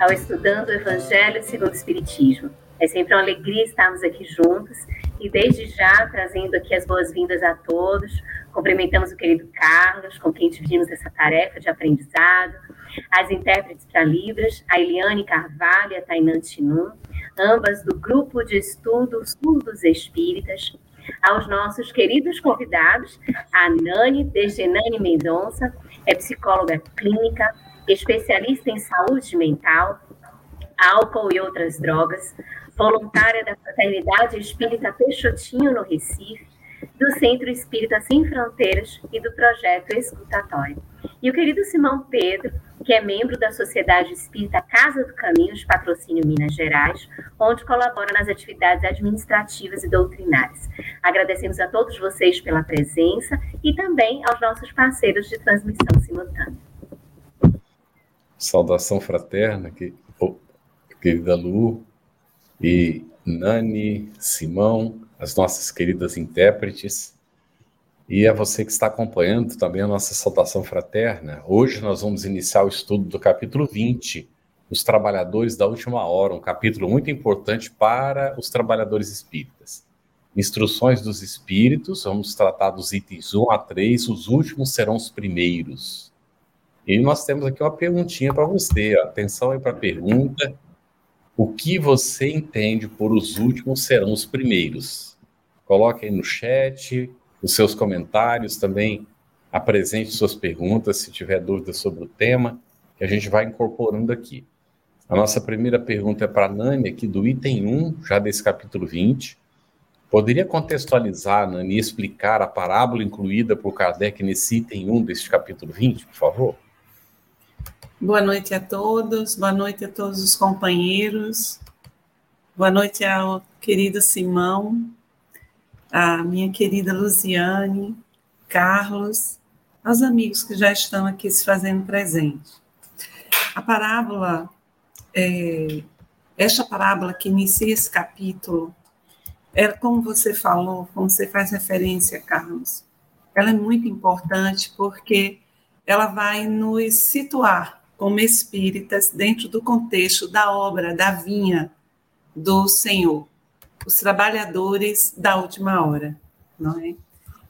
ao Estudando o Evangelho segundo o Espiritismo. É sempre uma alegria estarmos aqui juntos e desde já trazendo aqui as boas-vindas a todos. Cumprimentamos o querido Carlos, com quem dividimos essa tarefa de aprendizado, as intérpretes para Libras, a Eliane Carvalho e a Tainan Tinum, ambas do Grupo de Estudos Surdos Espíritas, aos nossos queridos convidados, a Nani Degenani Mendonça, é psicóloga clínica, especialista em saúde mental, álcool e outras drogas, voluntária da Fraternidade Espírita Peixotinho, no Recife, do Centro Espírita Sem Fronteiras e do Projeto Escutatório. E o querido Simão Pedro, que é membro da Sociedade Espírita Casa do Caminho de Patrocínio Minas Gerais, onde colabora nas atividades administrativas e doutrinárias. Agradecemos a todos vocês pela presença e também aos nossos parceiros de transmissão simultânea. Saudação fraterna, oh, querida Lu, e Nani, Simão, as nossas queridas intérpretes, e a você que está acompanhando também a nossa saudação fraterna. Hoje nós vamos iniciar o estudo do capítulo 20, Os Trabalhadores da Última Hora, um capítulo muito importante para os trabalhadores espíritas. Instruções dos espíritos, vamos tratar dos itens 1 a 3, os últimos serão os primeiros. E nós temos aqui uma perguntinha para você, atenção aí para a pergunta, o que você entende por os últimos serão os primeiros? Coloque aí no chat os seus comentários, também apresente suas perguntas, se tiver dúvidas sobre o tema, que a gente vai incorporando aqui. A nossa primeira pergunta é para a Nani, aqui do item 1, já desse capítulo 20. Poderia contextualizar, Nani, explicar a parábola incluída por Kardec nesse item 1 deste capítulo 20, por favor? Boa noite a todos, boa noite a todos os companheiros, boa noite ao querido Simão, a minha querida Luziane, Carlos, aos amigos que já estão aqui se fazendo presente. A parábola, é, esta parábola que inicia esse capítulo, é como você falou, como você faz referência, Carlos, ela é muito importante porque ela vai nos situar como espíritas dentro do contexto da obra da vinha do Senhor, os trabalhadores da última hora, não é?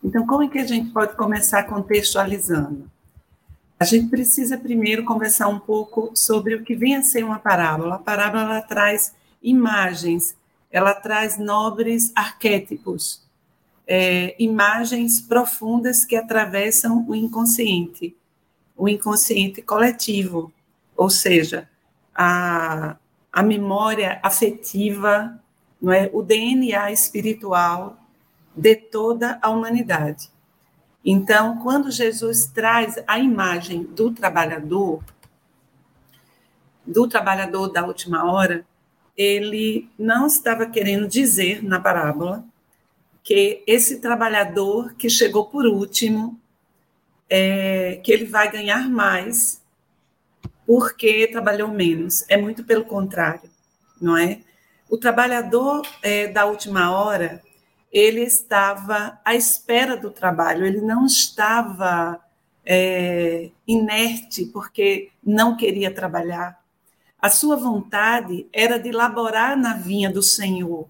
Então, como é que a gente pode começar contextualizando? A gente precisa primeiro conversar um pouco sobre o que vem a ser uma parábola. A parábola ela traz imagens, ela traz nobres arquétipos, é, imagens profundas que atravessam o inconsciente o inconsciente coletivo, ou seja, a, a memória afetiva, não é, o DNA espiritual de toda a humanidade. Então, quando Jesus traz a imagem do trabalhador, do trabalhador da última hora, ele não estava querendo dizer na parábola que esse trabalhador que chegou por último, é, que ele vai ganhar mais porque trabalhou menos. É muito pelo contrário, não é? O trabalhador é, da última hora, ele estava à espera do trabalho, ele não estava é, inerte porque não queria trabalhar. A sua vontade era de laborar na vinha do Senhor.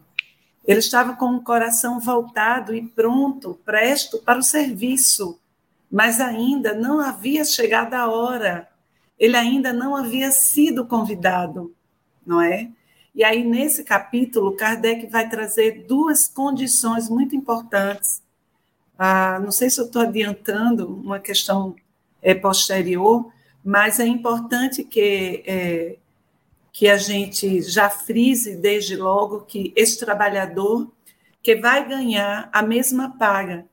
Ele estava com o coração voltado e pronto, presto para o serviço mas ainda não havia chegado a hora, ele ainda não havia sido convidado, não é? E aí, nesse capítulo, Kardec vai trazer duas condições muito importantes. Ah, não sei se eu estou adiantando uma questão é, posterior, mas é importante que, é, que a gente já frise desde logo que esse trabalhador que vai ganhar a mesma paga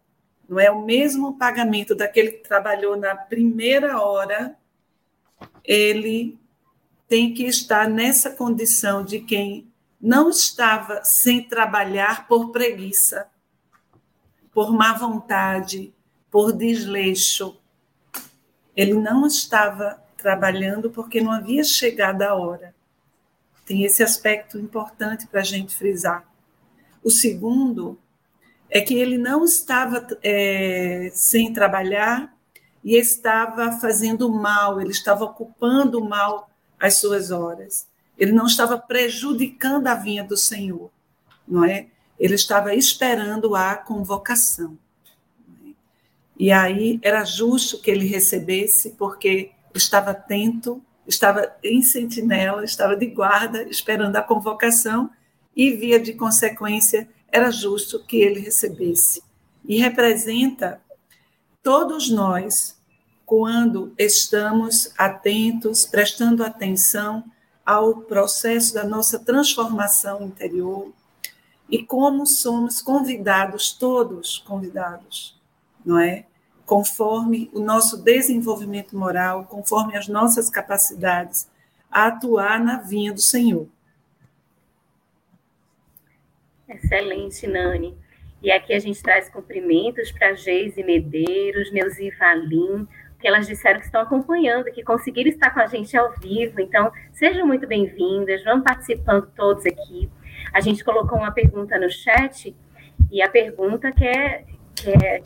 não é o mesmo pagamento daquele que trabalhou na primeira hora, ele tem que estar nessa condição de quem não estava sem trabalhar por preguiça, por má vontade, por desleixo. Ele não estava trabalhando porque não havia chegado a hora. Tem esse aspecto importante para a gente frisar. O segundo é que ele não estava é, sem trabalhar e estava fazendo mal, ele estava ocupando mal as suas horas. Ele não estava prejudicando a vinha do Senhor, não é? Ele estava esperando a convocação. E aí era justo que ele recebesse, porque estava atento, estava em sentinela, estava de guarda, esperando a convocação, e via de consequência, era justo que ele recebesse. E representa todos nós, quando estamos atentos, prestando atenção ao processo da nossa transformação interior e como somos convidados, todos convidados, não é? conforme o nosso desenvolvimento moral, conforme as nossas capacidades, a atuar na vinha do Senhor. Excelente, Nani. E aqui a gente traz cumprimentos para Geise Medeiros, Neuzi Valim, que elas disseram que estão acompanhando, que conseguiram estar com a gente ao vivo. Então, sejam muito bem-vindas, vamos participando todos aqui. A gente colocou uma pergunta no chat, e a pergunta que é, que é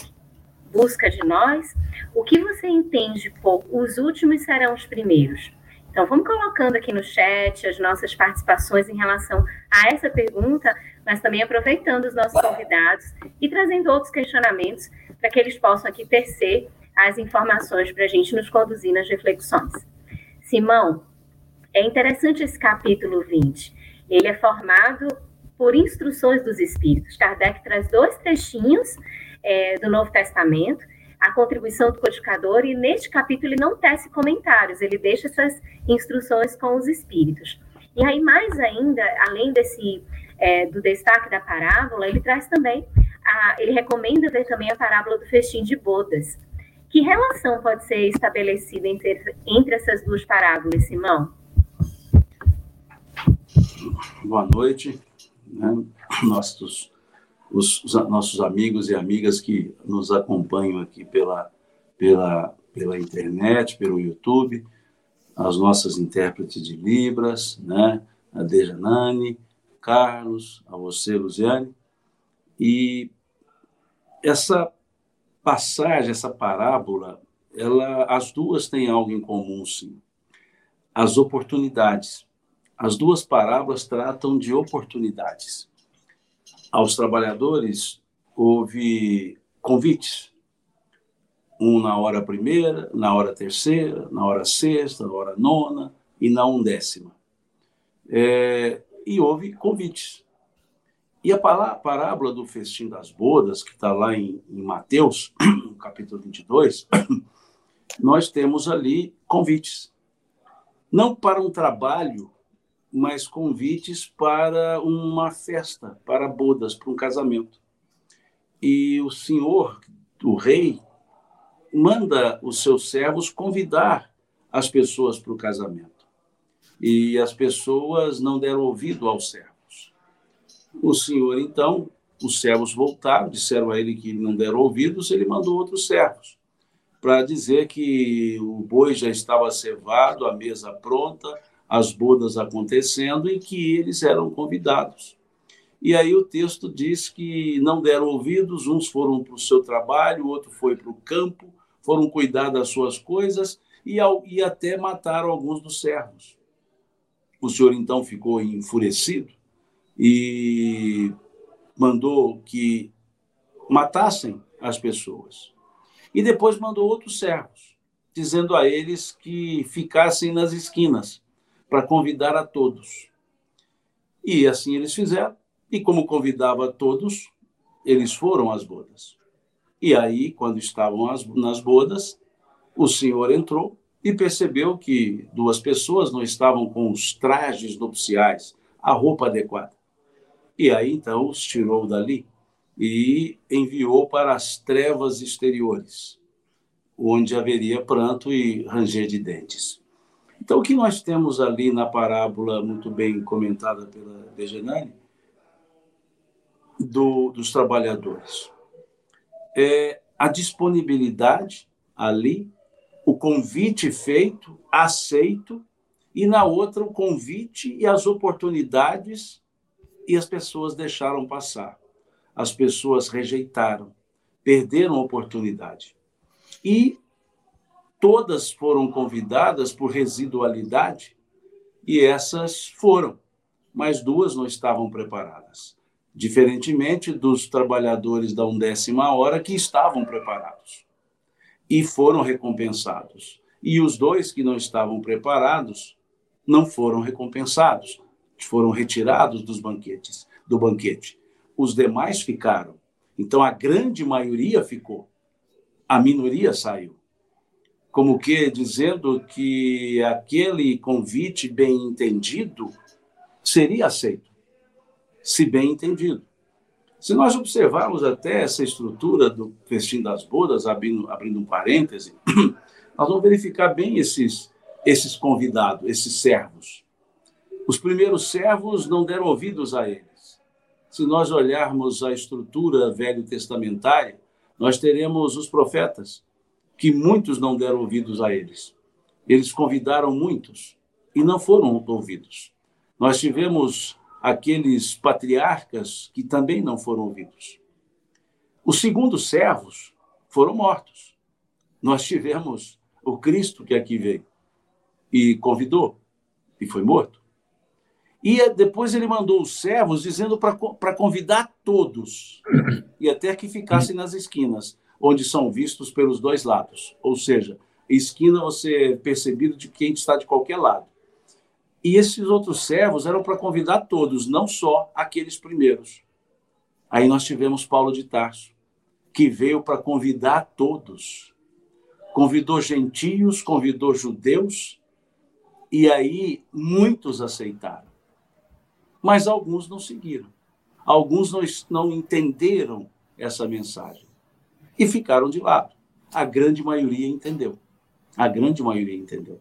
busca de nós, o que você entende por os últimos serão os primeiros? Então, vamos colocando aqui no chat as nossas participações em relação a essa pergunta, mas também aproveitando os nossos convidados e trazendo outros questionamentos para que eles possam aqui tecer as informações para a gente nos conduzir nas reflexões. Simão, é interessante esse capítulo 20. Ele é formado por instruções dos Espíritos. Kardec traz dois trechinhos é, do Novo Testamento, a contribuição do codificador, e neste capítulo ele não tece comentários, ele deixa essas instruções com os espíritos. E aí, mais ainda, além desse é, do destaque da parábola, ele traz também, a, ele recomenda ver também a parábola do festim de bodas. Que relação pode ser estabelecida entre, entre essas duas parábolas, Simão? Boa noite, né? nossos os, os, nossos amigos e amigas que nos acompanham aqui pela, pela, pela internet, pelo YouTube, as nossas intérpretes de Libras, né? a Dejanane, Carlos, a você, Luziane. E essa passagem, essa parábola, ela, as duas têm algo em comum, sim. As oportunidades. As duas parábolas tratam de oportunidades aos trabalhadores houve convites, um na hora primeira, na hora terceira, na hora sexta, na hora nona e na undécima. É, e houve convites. E a parábola do festim das bodas, que está lá em, em Mateus, no capítulo 22, nós temos ali convites. Não para um trabalho mas convites para uma festa, para bodas, para um casamento. E o senhor, o rei, manda os seus servos convidar as pessoas para o casamento. E as pessoas não deram ouvido aos servos. O senhor, então, os servos voltaram, disseram a ele que não deram ouvidos, ele mandou outros servos para dizer que o boi já estava cevado, a mesa pronta, as bodas acontecendo e que eles eram convidados. E aí o texto diz que não deram ouvidos, uns foram para o seu trabalho, outro foi para o campo, foram cuidar das suas coisas e, ao, e até mataram alguns dos servos. O senhor então ficou enfurecido e mandou que matassem as pessoas. E depois mandou outros servos, dizendo a eles que ficassem nas esquinas para convidar a todos. E assim eles fizeram, e como convidava a todos, eles foram às bodas. E aí, quando estavam nas bodas, o senhor entrou e percebeu que duas pessoas não estavam com os trajes nupciais, a roupa adequada. E aí, então, os tirou dali e enviou para as trevas exteriores, onde haveria pranto e ranger de dentes. Então, o que nós temos ali na parábola, muito bem comentada pela Degenani, do, dos trabalhadores? É a disponibilidade ali, o convite feito, aceito, e na outra o convite e as oportunidades, e as pessoas deixaram passar. As pessoas rejeitaram, perderam a oportunidade. E todas foram convidadas por residualidade, e essas foram, mas duas não estavam preparadas. Diferentemente dos trabalhadores da undécima hora que estavam preparados e foram recompensados. E os dois que não estavam preparados não foram recompensados, foram retirados dos banquetes, do banquete. Os demais ficaram. Então a grande maioria ficou. A minoria saiu. Como que dizendo que aquele convite bem entendido seria aceito, se bem entendido. Se nós observarmos até essa estrutura do festim das bodas, abrindo, abrindo um parêntese, nós vamos verificar bem esses, esses convidados, esses servos. Os primeiros servos não deram ouvidos a eles. Se nós olharmos a estrutura velho testamentária, nós teremos os profetas, que muitos não deram ouvidos a eles. Eles convidaram muitos e não foram ouvidos. Nós tivemos aqueles patriarcas que também não foram ouvidos. Os segundos servos foram mortos. Nós tivemos o Cristo que aqui veio e convidou e foi morto. E depois ele mandou os servos dizendo para convidar todos e até que ficassem nas esquinas, onde são vistos pelos dois lados. Ou seja, esquina você é percebido de quem está de qualquer lado. E esses outros servos eram para convidar todos, não só aqueles primeiros. Aí nós tivemos Paulo de Tarso, que veio para convidar todos. Convidou gentios, convidou judeus, e aí muitos aceitaram. Mas alguns não seguiram. Alguns não, não entenderam essa mensagem e ficaram de lado. A grande maioria entendeu. A grande maioria entendeu.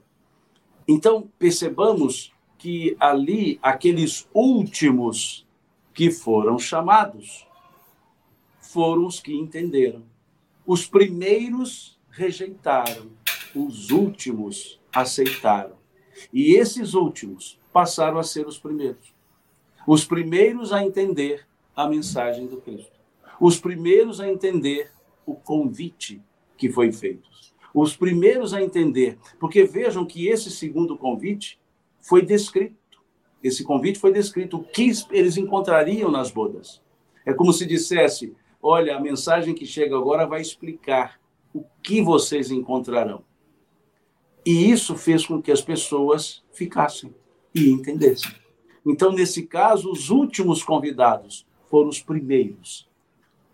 Então, percebamos que ali, aqueles últimos que foram chamados, foram os que entenderam. Os primeiros rejeitaram, os últimos aceitaram. E esses últimos passaram a ser os primeiros. Os primeiros a entender a mensagem do Cristo. Os primeiros a entender o convite que foi feito os primeiros a entender, porque vejam que esse segundo convite foi descrito. Esse convite foi descrito, o que eles encontrariam nas bodas. É como se dissesse: olha, a mensagem que chega agora vai explicar o que vocês encontrarão. E isso fez com que as pessoas ficassem e entendessem. Então, nesse caso, os últimos convidados foram os primeiros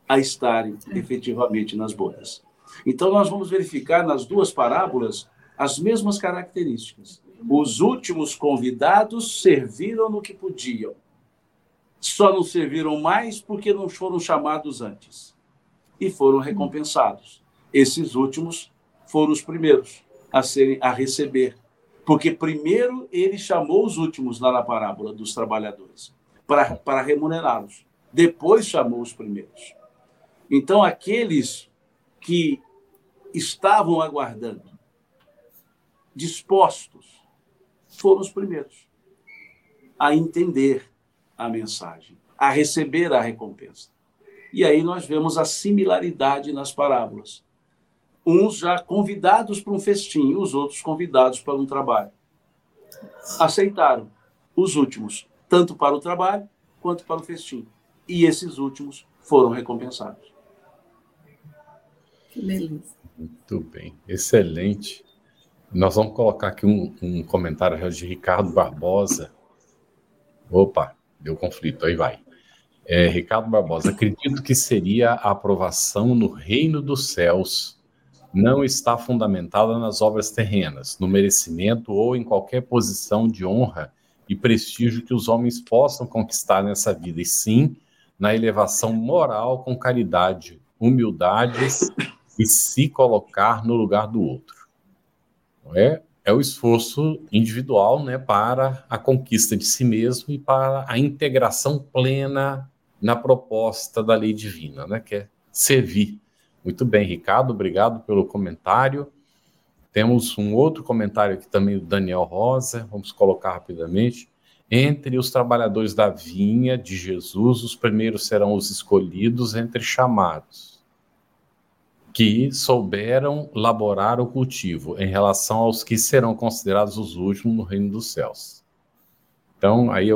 a estarem efetivamente nas bodas. Então, nós vamos verificar nas duas parábolas as mesmas características. Os últimos convidados serviram no que podiam. Só não serviram mais porque não foram chamados antes. E foram recompensados. Esses últimos foram os primeiros a, serem, a receber. Porque primeiro ele chamou os últimos lá na parábola dos trabalhadores para, para remunerá-los. Depois chamou os primeiros. Então, aqueles que estavam aguardando, dispostos, foram os primeiros a entender a mensagem, a receber a recompensa. E aí nós vemos a similaridade nas parábolas. Uns já convidados para um festim, os outros convidados para um trabalho. Aceitaram os últimos, tanto para o trabalho quanto para o festim. E esses últimos foram recompensados. Que beleza. Muito bem, excelente. Nós vamos colocar aqui um, um comentário de Ricardo Barbosa. Opa, deu conflito, aí vai. É, Ricardo Barbosa, acredito que seria a aprovação no reino dos céus não está fundamentada nas obras terrenas, no merecimento ou em qualquer posição de honra e prestígio que os homens possam conquistar nessa vida, e sim na elevação moral com caridade, humildade e se colocar no lugar do outro. É? é o esforço individual né, para a conquista de si mesmo e para a integração plena na proposta da lei divina, né, que é servir. Muito bem, Ricardo, obrigado pelo comentário. Temos um outro comentário aqui também do Daniel Rosa, vamos colocar rapidamente. Entre os trabalhadores da vinha de Jesus, os primeiros serão os escolhidos entre chamados, que souberam laborar o cultivo, em relação aos que serão considerados os últimos no reino dos céus. Então, aí é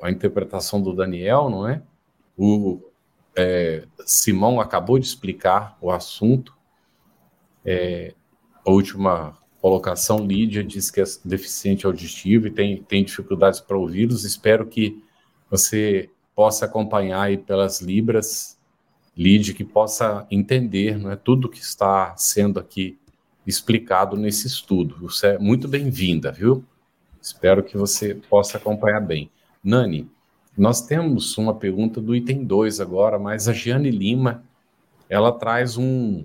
a interpretação do Daniel, não é? O é, Simão acabou de explicar o assunto. É, a última colocação, Lídia diz que é deficiente auditivo e tem, tem dificuldades para ouvi-los. Espero que você possa acompanhar aí pelas libras, Lídia, que possa entender não é, tudo que está sendo aqui explicado nesse estudo. Você é muito bem-vinda, viu? Espero que você possa acompanhar bem. Nani, nós temos uma pergunta do item 2 agora, mas a Giane Lima, ela traz um,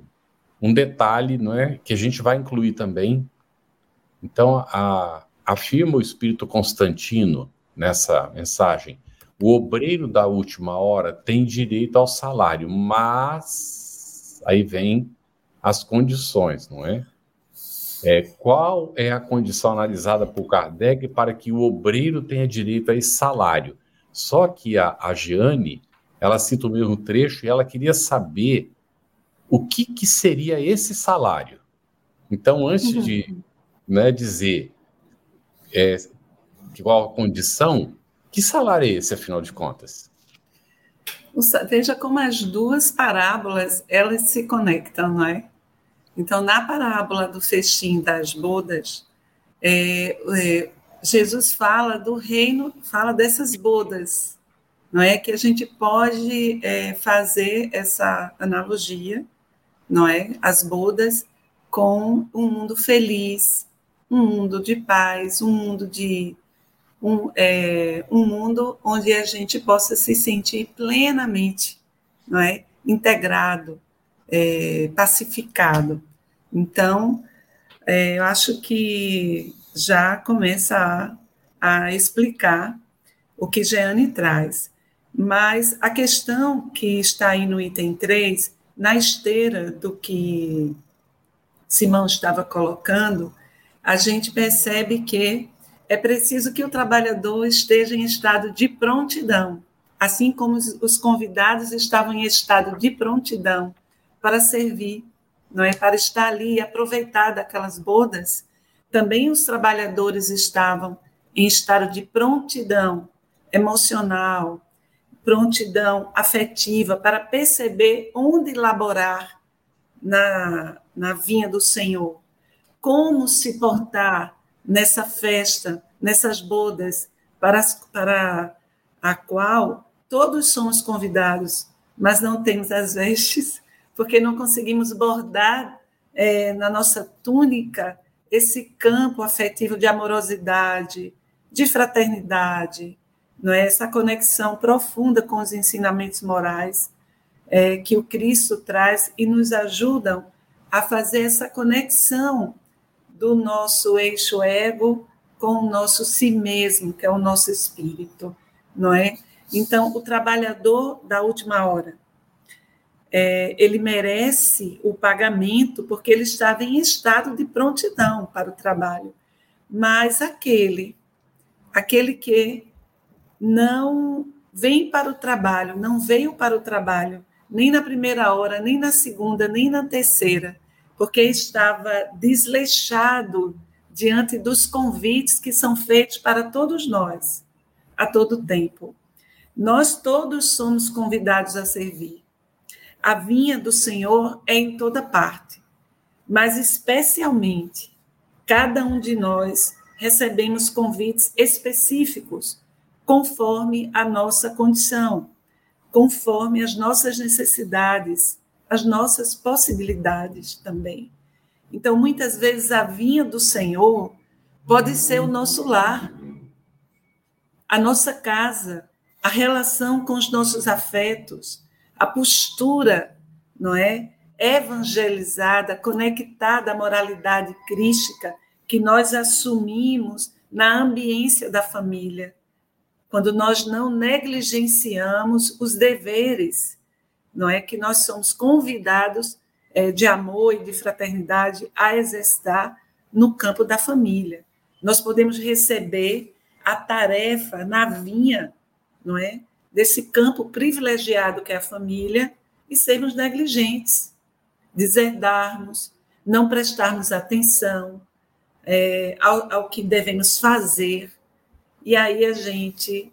um detalhe, não é, que a gente vai incluir também. Então, a, afirma o espírito Constantino nessa mensagem, o obreiro da última hora tem direito ao salário, mas aí vem as condições, não é? é? Qual é a condição analisada por Kardec para que o obreiro tenha direito a esse salário? Só que a, a Giane, ela cita o mesmo trecho e ela queria saber o que, que seria esse salário. Então, antes de né, dizer é, qual a condição, que salário é esse, afinal de contas? Veja como as duas parábolas elas se conectam, não é? Então, na parábola do festim das bodas, é, é, Jesus fala do reino, fala dessas bodas, não é? Que a gente pode é, fazer essa analogia, não é? As bodas com um mundo feliz, um mundo de paz, um mundo de um, é, um mundo onde a gente possa se sentir plenamente, não é? Integrado, é, pacificado. Então, é, eu acho que já começa a, a explicar o que Jeane traz. Mas a questão que está aí no item 3, na esteira do que Simão estava colocando, a gente percebe que é preciso que o trabalhador esteja em estado de prontidão, assim como os convidados estavam em estado de prontidão para servir, não é? Para estar ali e aproveitar daquelas bodas. Também os trabalhadores estavam em estado de prontidão emocional, prontidão afetiva para perceber onde laborar na, na vinha do Senhor, como se portar nessa festa, nessas bodas, para, para a qual todos somos convidados, mas não temos as vestes, porque não conseguimos bordar é, na nossa túnica esse campo afetivo de amorosidade, de fraternidade, não é? essa conexão profunda com os ensinamentos morais é, que o Cristo traz e nos ajudam a fazer essa conexão do nosso eixo ego com o nosso si mesmo, que é o nosso espírito, não é? Então, o trabalhador da última hora, é, ele merece o pagamento porque ele estava em estado de prontidão para o trabalho. Mas aquele, aquele que não vem para o trabalho, não veio para o trabalho, nem na primeira hora, nem na segunda, nem na terceira, porque estava desleixado diante dos convites que são feitos para todos nós, a todo tempo. Nós todos somos convidados a servir. A vinha do Senhor é em toda parte, mas especialmente cada um de nós recebemos convites específicos conforme a nossa condição, conforme as nossas necessidades, as nossas possibilidades também. Então, muitas vezes a vinha do Senhor pode ser o nosso lar, a nossa casa, a relação com os nossos afetos, a postura, não é? Evangelizada, conectada à moralidade crística, que nós assumimos na ambiência da família, quando nós não negligenciamos os deveres, não é? Que nós somos convidados é, de amor e de fraternidade a exercitar no campo da família. Nós podemos receber a tarefa na vinha, não é, desse campo privilegiado que é a família e sermos negligentes, deserdarmos, não prestarmos atenção é, ao, ao que devemos fazer, e aí a gente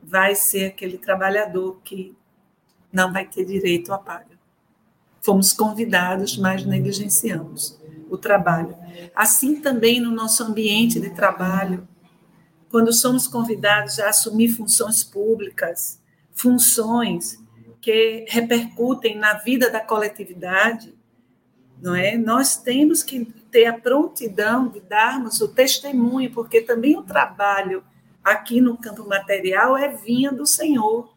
vai ser aquele trabalhador que não vai ter direito à paga. Fomos convidados, mas negligenciamos o trabalho. Assim também no nosso ambiente de trabalho, quando somos convidados a assumir funções públicas, funções que repercutem na vida da coletividade, não é? Nós temos que ter a prontidão de darmos o testemunho, porque também o trabalho aqui no campo material é vinha do Senhor.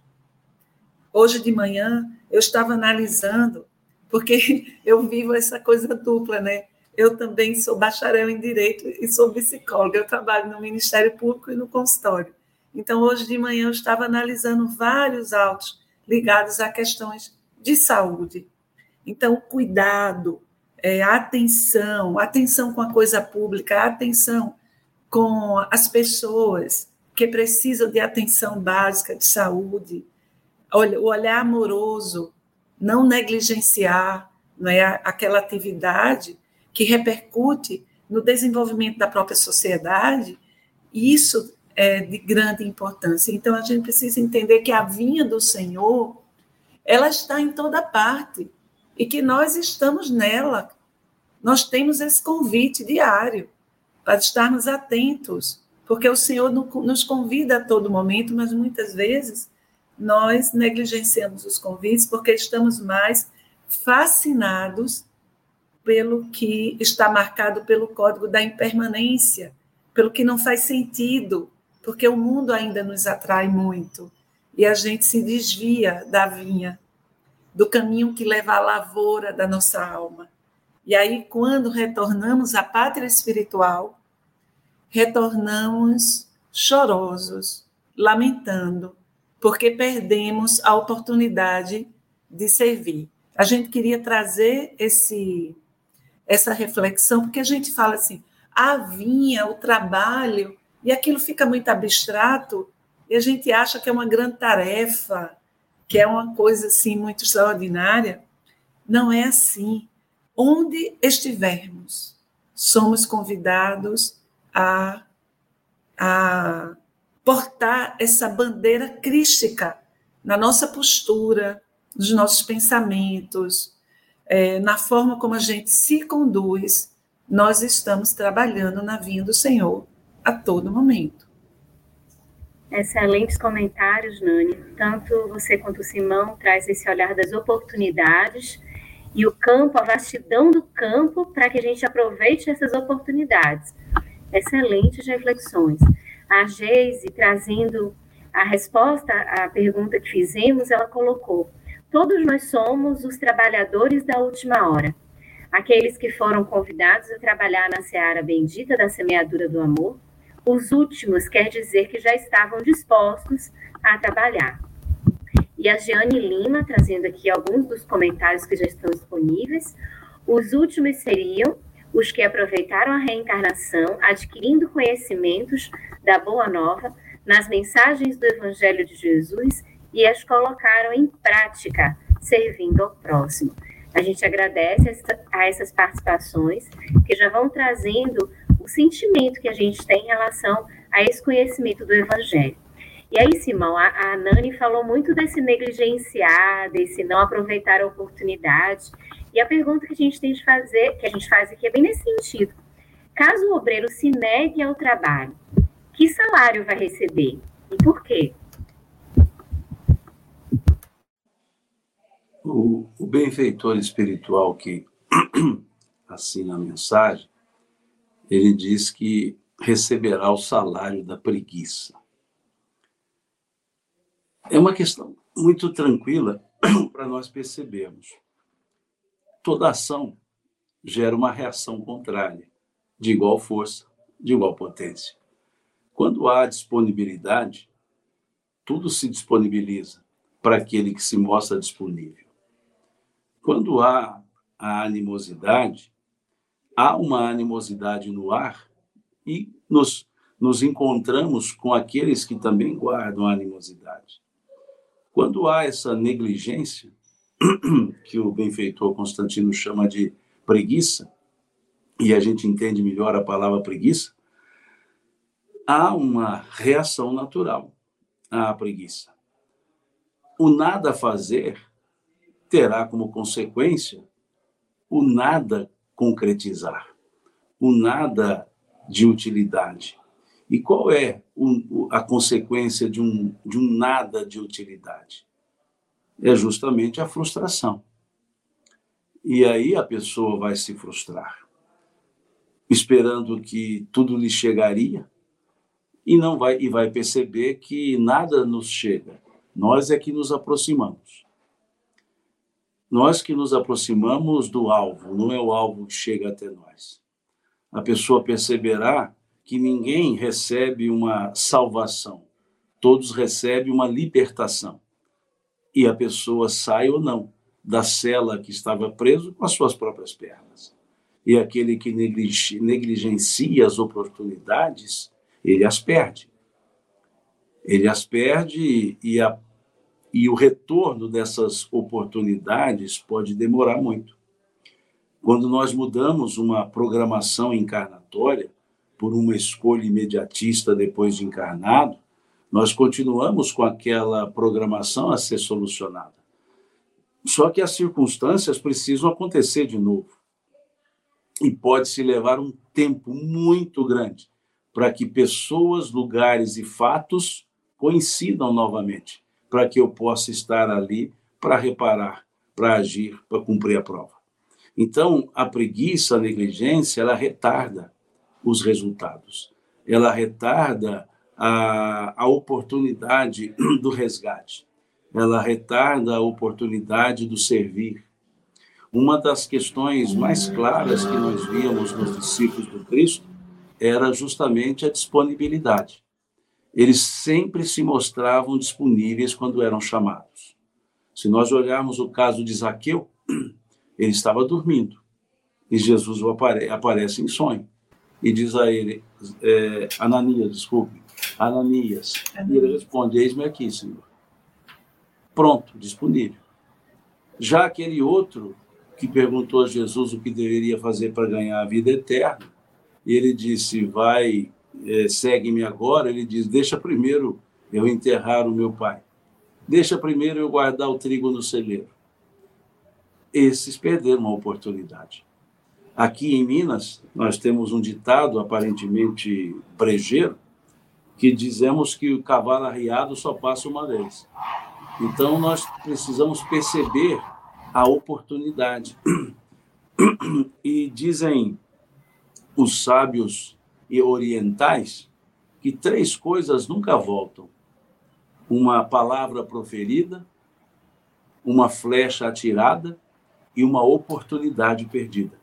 Hoje de manhã eu estava analisando, porque eu vivo essa coisa dupla, né? Eu também sou bacharel em direito e sou psicóloga. Eu trabalho no Ministério Público e no consultório. Então, hoje de manhã eu estava analisando vários autos ligados a questões de saúde. Então, cuidado, é, atenção, atenção com a coisa pública, atenção com as pessoas que precisam de atenção básica de saúde, o olhar amoroso, não negligenciar não é, aquela atividade que repercute no desenvolvimento da própria sociedade, isso é de grande importância. Então, a gente precisa entender que a vinha do Senhor, ela está em toda parte e que nós estamos nela. Nós temos esse convite diário para estarmos atentos, porque o Senhor nos convida a todo momento, mas muitas vezes nós negligenciamos os convites porque estamos mais fascinados pelo que está marcado pelo código da impermanência, pelo que não faz sentido, porque o mundo ainda nos atrai muito e a gente se desvia da vinha, do caminho que leva à lavoura da nossa alma. E aí, quando retornamos à pátria espiritual, retornamos chorosos, lamentando, porque perdemos a oportunidade de servir. A gente queria trazer esse essa reflexão, porque a gente fala assim, a vinha, o trabalho, e aquilo fica muito abstrato, e a gente acha que é uma grande tarefa, que é uma coisa assim muito extraordinária. Não é assim. Onde estivermos, somos convidados a, a portar essa bandeira crística na nossa postura, nos nossos pensamentos, é, na forma como a gente se conduz, nós estamos trabalhando na vinha do Senhor a todo momento. Excelentes comentários, Nani. Tanto você quanto o Simão traz esse olhar das oportunidades e o campo, a vastidão do campo, para que a gente aproveite essas oportunidades. Excelentes reflexões. A Geise, trazendo a resposta à pergunta que fizemos, ela colocou: Todos nós somos os trabalhadores da última hora, aqueles que foram convidados a trabalhar na seara bendita da semeadura do amor. Os últimos quer dizer que já estavam dispostos a trabalhar. E a Giane Lima, trazendo aqui alguns dos comentários que já estão disponíveis. Os últimos seriam os que aproveitaram a reencarnação, adquirindo conhecimentos da Boa Nova nas mensagens do Evangelho de Jesus e as colocaram em prática, servindo ao próximo. A gente agradece a essas participações que já vão trazendo o sentimento que a gente tem em relação a esse conhecimento do Evangelho. E aí, Simão, a, Nani falou muito desse negligenciar, desse não aproveitar a oportunidade. E a pergunta que a gente tem de fazer, que a gente faz aqui é bem nesse sentido. Caso o obreiro se negue ao trabalho, que salário vai receber? E por quê? O, o benfeitor espiritual que assina a mensagem, ele diz que receberá o salário da preguiça. É uma questão muito tranquila para nós percebermos. Toda ação gera uma reação contrária. de igual força, de igual potência. Quando há disponibilidade, tudo se disponibiliza para aquele que se mostra disponível. Quando há a animosidade, há uma animosidade no ar e nos, nos encontramos com aqueles que também guardam a animosidade. Quando há essa negligência, que o benfeitor Constantino chama de preguiça, e a gente entende melhor a palavra preguiça, há uma reação natural à preguiça. O nada fazer terá como consequência o nada concretizar, o nada de utilidade. E qual é a consequência de um, de um nada de utilidade? É justamente a frustração. E aí a pessoa vai se frustrar, esperando que tudo lhe chegaria e não vai e vai perceber que nada nos chega. Nós é que nos aproximamos. Nós que nos aproximamos do alvo, não é o alvo que chega até nós. A pessoa perceberá que ninguém recebe uma salvação, todos recebem uma libertação. E a pessoa sai ou não da cela que estava preso com as suas próprias pernas. E aquele que negligencia as oportunidades, ele as perde. Ele as perde e, a, e o retorno dessas oportunidades pode demorar muito. Quando nós mudamos uma programação encarnatória por uma escolha imediatista depois de encarnado, nós continuamos com aquela programação a ser solucionada. Só que as circunstâncias precisam acontecer de novo. E pode-se levar um tempo muito grande para que pessoas, lugares e fatos coincidam novamente, para que eu possa estar ali para reparar, para agir, para cumprir a prova. Então, a preguiça, a negligência, ela retarda os resultados. Ela retarda a, a oportunidade do resgate. Ela retarda a oportunidade do servir. Uma das questões mais claras que nós víamos nos discípulos do Cristo era justamente a disponibilidade. Eles sempre se mostravam disponíveis quando eram chamados. Se nós olharmos o caso de Zaqueu, ele estava dormindo e Jesus apare aparece em sonho e diz a ele, é, Ananias, desculpe, Ananias. E ele responde: Eis-me aqui, Senhor. Pronto, disponível. Já aquele outro que perguntou a Jesus o que deveria fazer para ganhar a vida eterna, e ele disse: Vai, é, segue-me agora. Ele diz: Deixa primeiro eu enterrar o meu pai. Deixa primeiro eu guardar o trigo no celeiro. Esses perderam a oportunidade. Aqui em Minas, nós temos um ditado aparentemente brejeiro, que dizemos que o cavalo arriado só passa uma vez. Então, nós precisamos perceber a oportunidade. E dizem os sábios e orientais que três coisas nunca voltam: uma palavra proferida, uma flecha atirada e uma oportunidade perdida.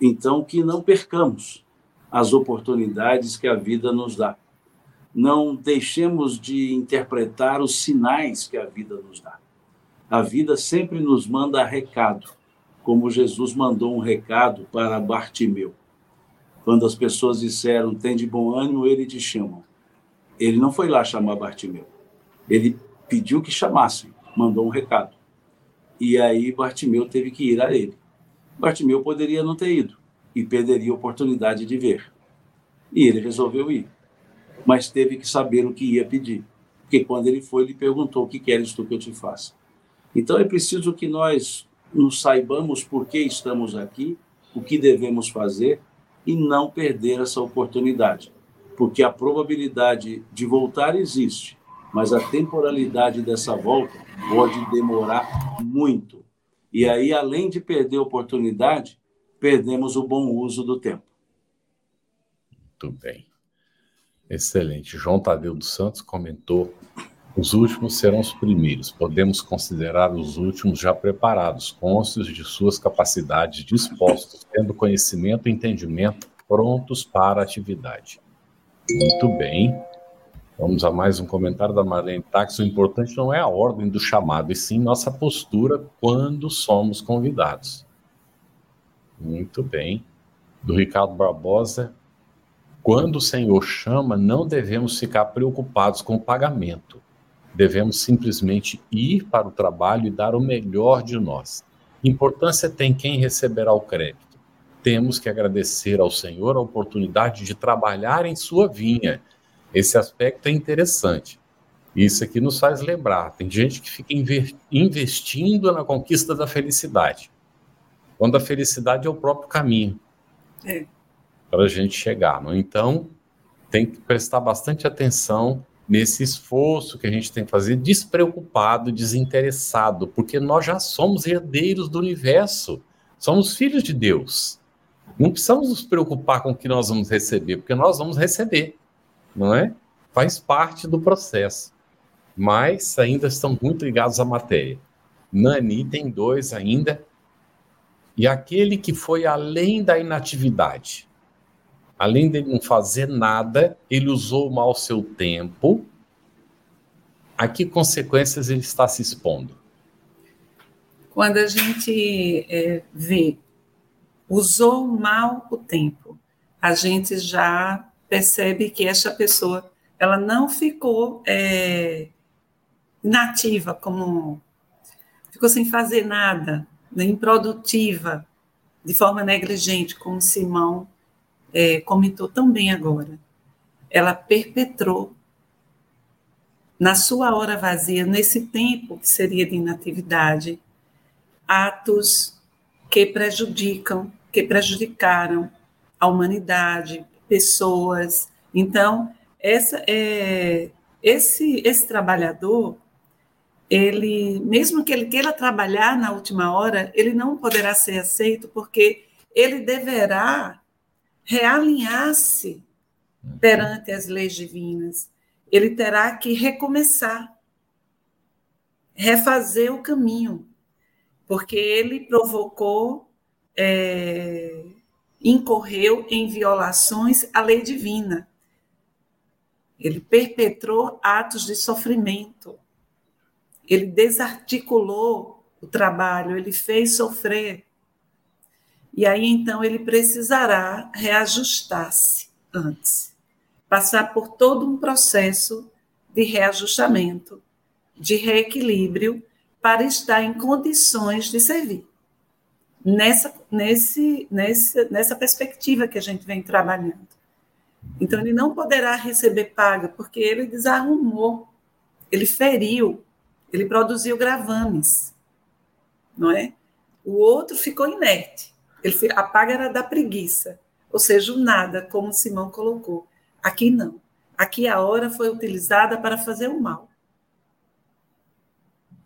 Então, que não percamos as oportunidades que a vida nos dá. Não deixemos de interpretar os sinais que a vida nos dá. A vida sempre nos manda recado, como Jesus mandou um recado para Bartimeu. Quando as pessoas disseram, tem de bom ânimo, ele te chama. Ele não foi lá chamar Bartimeu. Ele pediu que chamassem, mandou um recado. E aí Bartimeu teve que ir a ele. Bartimeu poderia não ter ido e perderia a oportunidade de ver. E ele resolveu ir. Mas teve que saber o que ia pedir. Porque quando ele foi, ele perguntou: O que queres tu que eu te faça? Então é preciso que nós nos saibamos por que estamos aqui, o que devemos fazer e não perder essa oportunidade, porque a probabilidade de voltar existe, mas a temporalidade dessa volta pode demorar muito. E aí, além de perder a oportunidade, perdemos o bom uso do tempo. Muito bem. Excelente. João Tadeu dos Santos comentou Os últimos serão os primeiros. Podemos considerar os últimos já preparados, conscientes de suas capacidades, dispostos, tendo conhecimento e entendimento, prontos para a atividade. Muito bem. Vamos a mais um comentário da Marlene Tax. O importante não é a ordem do chamado, e sim nossa postura quando somos convidados. Muito bem. Do Ricardo Barbosa. Quando o Senhor chama, não devemos ficar preocupados com o pagamento. Devemos simplesmente ir para o trabalho e dar o melhor de nós. Importância tem quem receberá o crédito. Temos que agradecer ao Senhor a oportunidade de trabalhar em sua vinha. Esse aspecto é interessante. Isso aqui nos faz lembrar. Tem gente que fica investindo na conquista da felicidade, quando a felicidade é o próprio caminho é. Para a gente chegar. Não? Então, tem que prestar bastante atenção nesse esforço que a gente tem que fazer despreocupado, desinteressado, porque nós já somos herdeiros do universo, somos filhos de Deus. Não precisamos nos preocupar com o que nós vamos receber, porque nós vamos receber, não é? Faz parte do processo. Mas ainda estão muito ligados à matéria. Nani tem dois ainda. E aquele que foi além da inatividade, além de não fazer nada, ele usou mal seu tempo. A que consequências ele está se expondo? Quando a gente é, vê, usou mal o tempo, a gente já percebe que essa pessoa ela não ficou é, inativa, como ficou sem fazer nada, né, improdutiva, de forma negligente, como Simão é, comentou tão bem agora, ela perpetrou na sua hora vazia, nesse tempo que seria de inatividade, atos que prejudicam, que prejudicaram a humanidade, pessoas. Então, essa é esse esse trabalhador, ele mesmo que ele queira trabalhar na última hora, ele não poderá ser aceito porque ele deverá realinhar-se perante as leis divinas. Ele terá que recomeçar, refazer o caminho, porque ele provocou, é, incorreu em violações à lei divina. Ele perpetrou atos de sofrimento. Ele desarticulou o trabalho, ele fez sofrer. E aí então ele precisará reajustar-se antes, passar por todo um processo de reajustamento, de reequilíbrio, para estar em condições de servir. Nessa, nesse, nessa, nessa perspectiva que a gente vem trabalhando. Então, ele não poderá receber paga, porque ele desarrumou, ele feriu, ele produziu gravames, não é? O outro ficou inerte. Ele, a paga era da preguiça, ou seja, o nada, como Simão colocou. Aqui não. Aqui a hora foi utilizada para fazer o mal.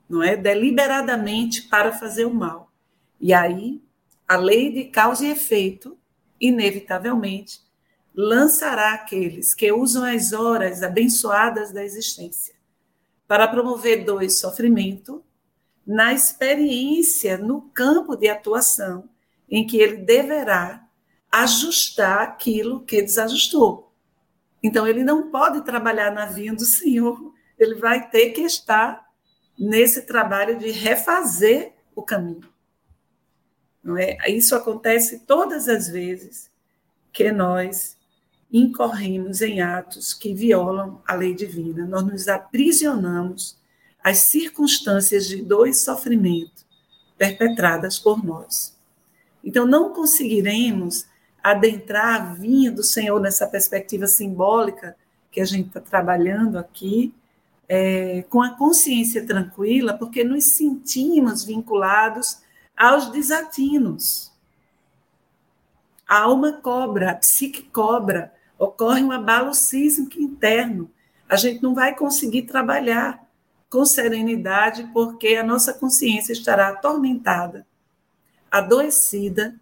Não é? Deliberadamente para fazer o mal. E aí, a lei de causa e efeito, inevitavelmente, lançará aqueles que usam as horas abençoadas da existência para promover dois sofrimento na experiência, no campo de atuação em que ele deverá ajustar aquilo que desajustou. Então, ele não pode trabalhar na vinha do Senhor, ele vai ter que estar nesse trabalho de refazer o caminho. Não é? Isso acontece todas as vezes que nós incorremos em atos que violam a lei divina. Nós nos aprisionamos às circunstâncias de dor e sofrimento perpetradas por nós. Então, não conseguiremos adentrar a vinha do Senhor nessa perspectiva simbólica que a gente está trabalhando aqui, é, com a consciência tranquila, porque nos sentimos vinculados aos desatinos. A alma cobra, a psique cobra, ocorre um abalo sísmico interno. A gente não vai conseguir trabalhar com serenidade porque a nossa consciência estará atormentada adoecida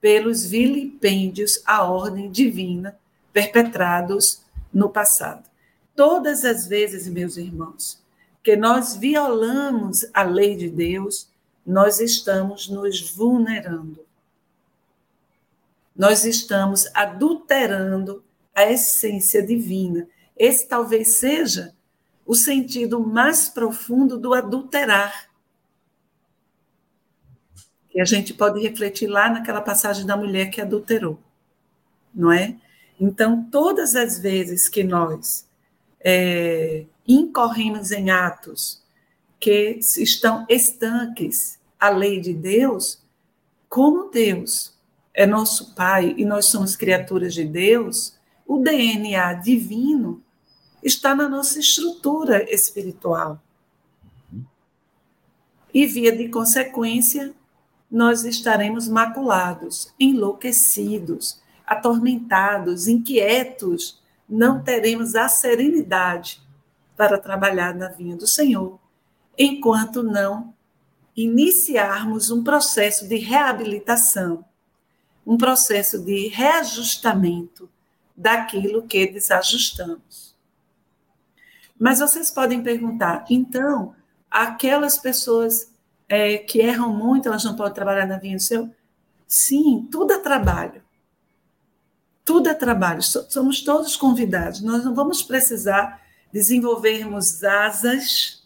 pelos vilipêndios à ordem divina perpetrados no passado. Todas as vezes, meus irmãos, Porque nós violamos a lei de Deus, nós estamos nos vulnerando. Nós estamos adulterando a essência divina. Esse talvez seja o sentido mais profundo do adulterar. Que a gente pode refletir lá naquela passagem da mulher que adulterou, não é? Então, todas as vezes que nós é, incorremos em atos que estão estanques à lei de Deus, como Deus é nosso Pai e nós somos criaturas de Deus, o DNA divino está na nossa estrutura espiritual. E, via de consequência, nós estaremos maculados, enlouquecidos, atormentados, inquietos, não teremos a serenidade para trabalhar na vinha do Senhor, enquanto não iniciarmos um processo de reabilitação, um processo de reajustamento daquilo que desajustamos. Mas vocês podem perguntar, então, aquelas pessoas é, que erram muito, elas não podem trabalhar na vinha do Senhor? Sim, tudo é trabalho. Tudo é trabalho, somos todos convidados. Nós não vamos precisar desenvolvermos asas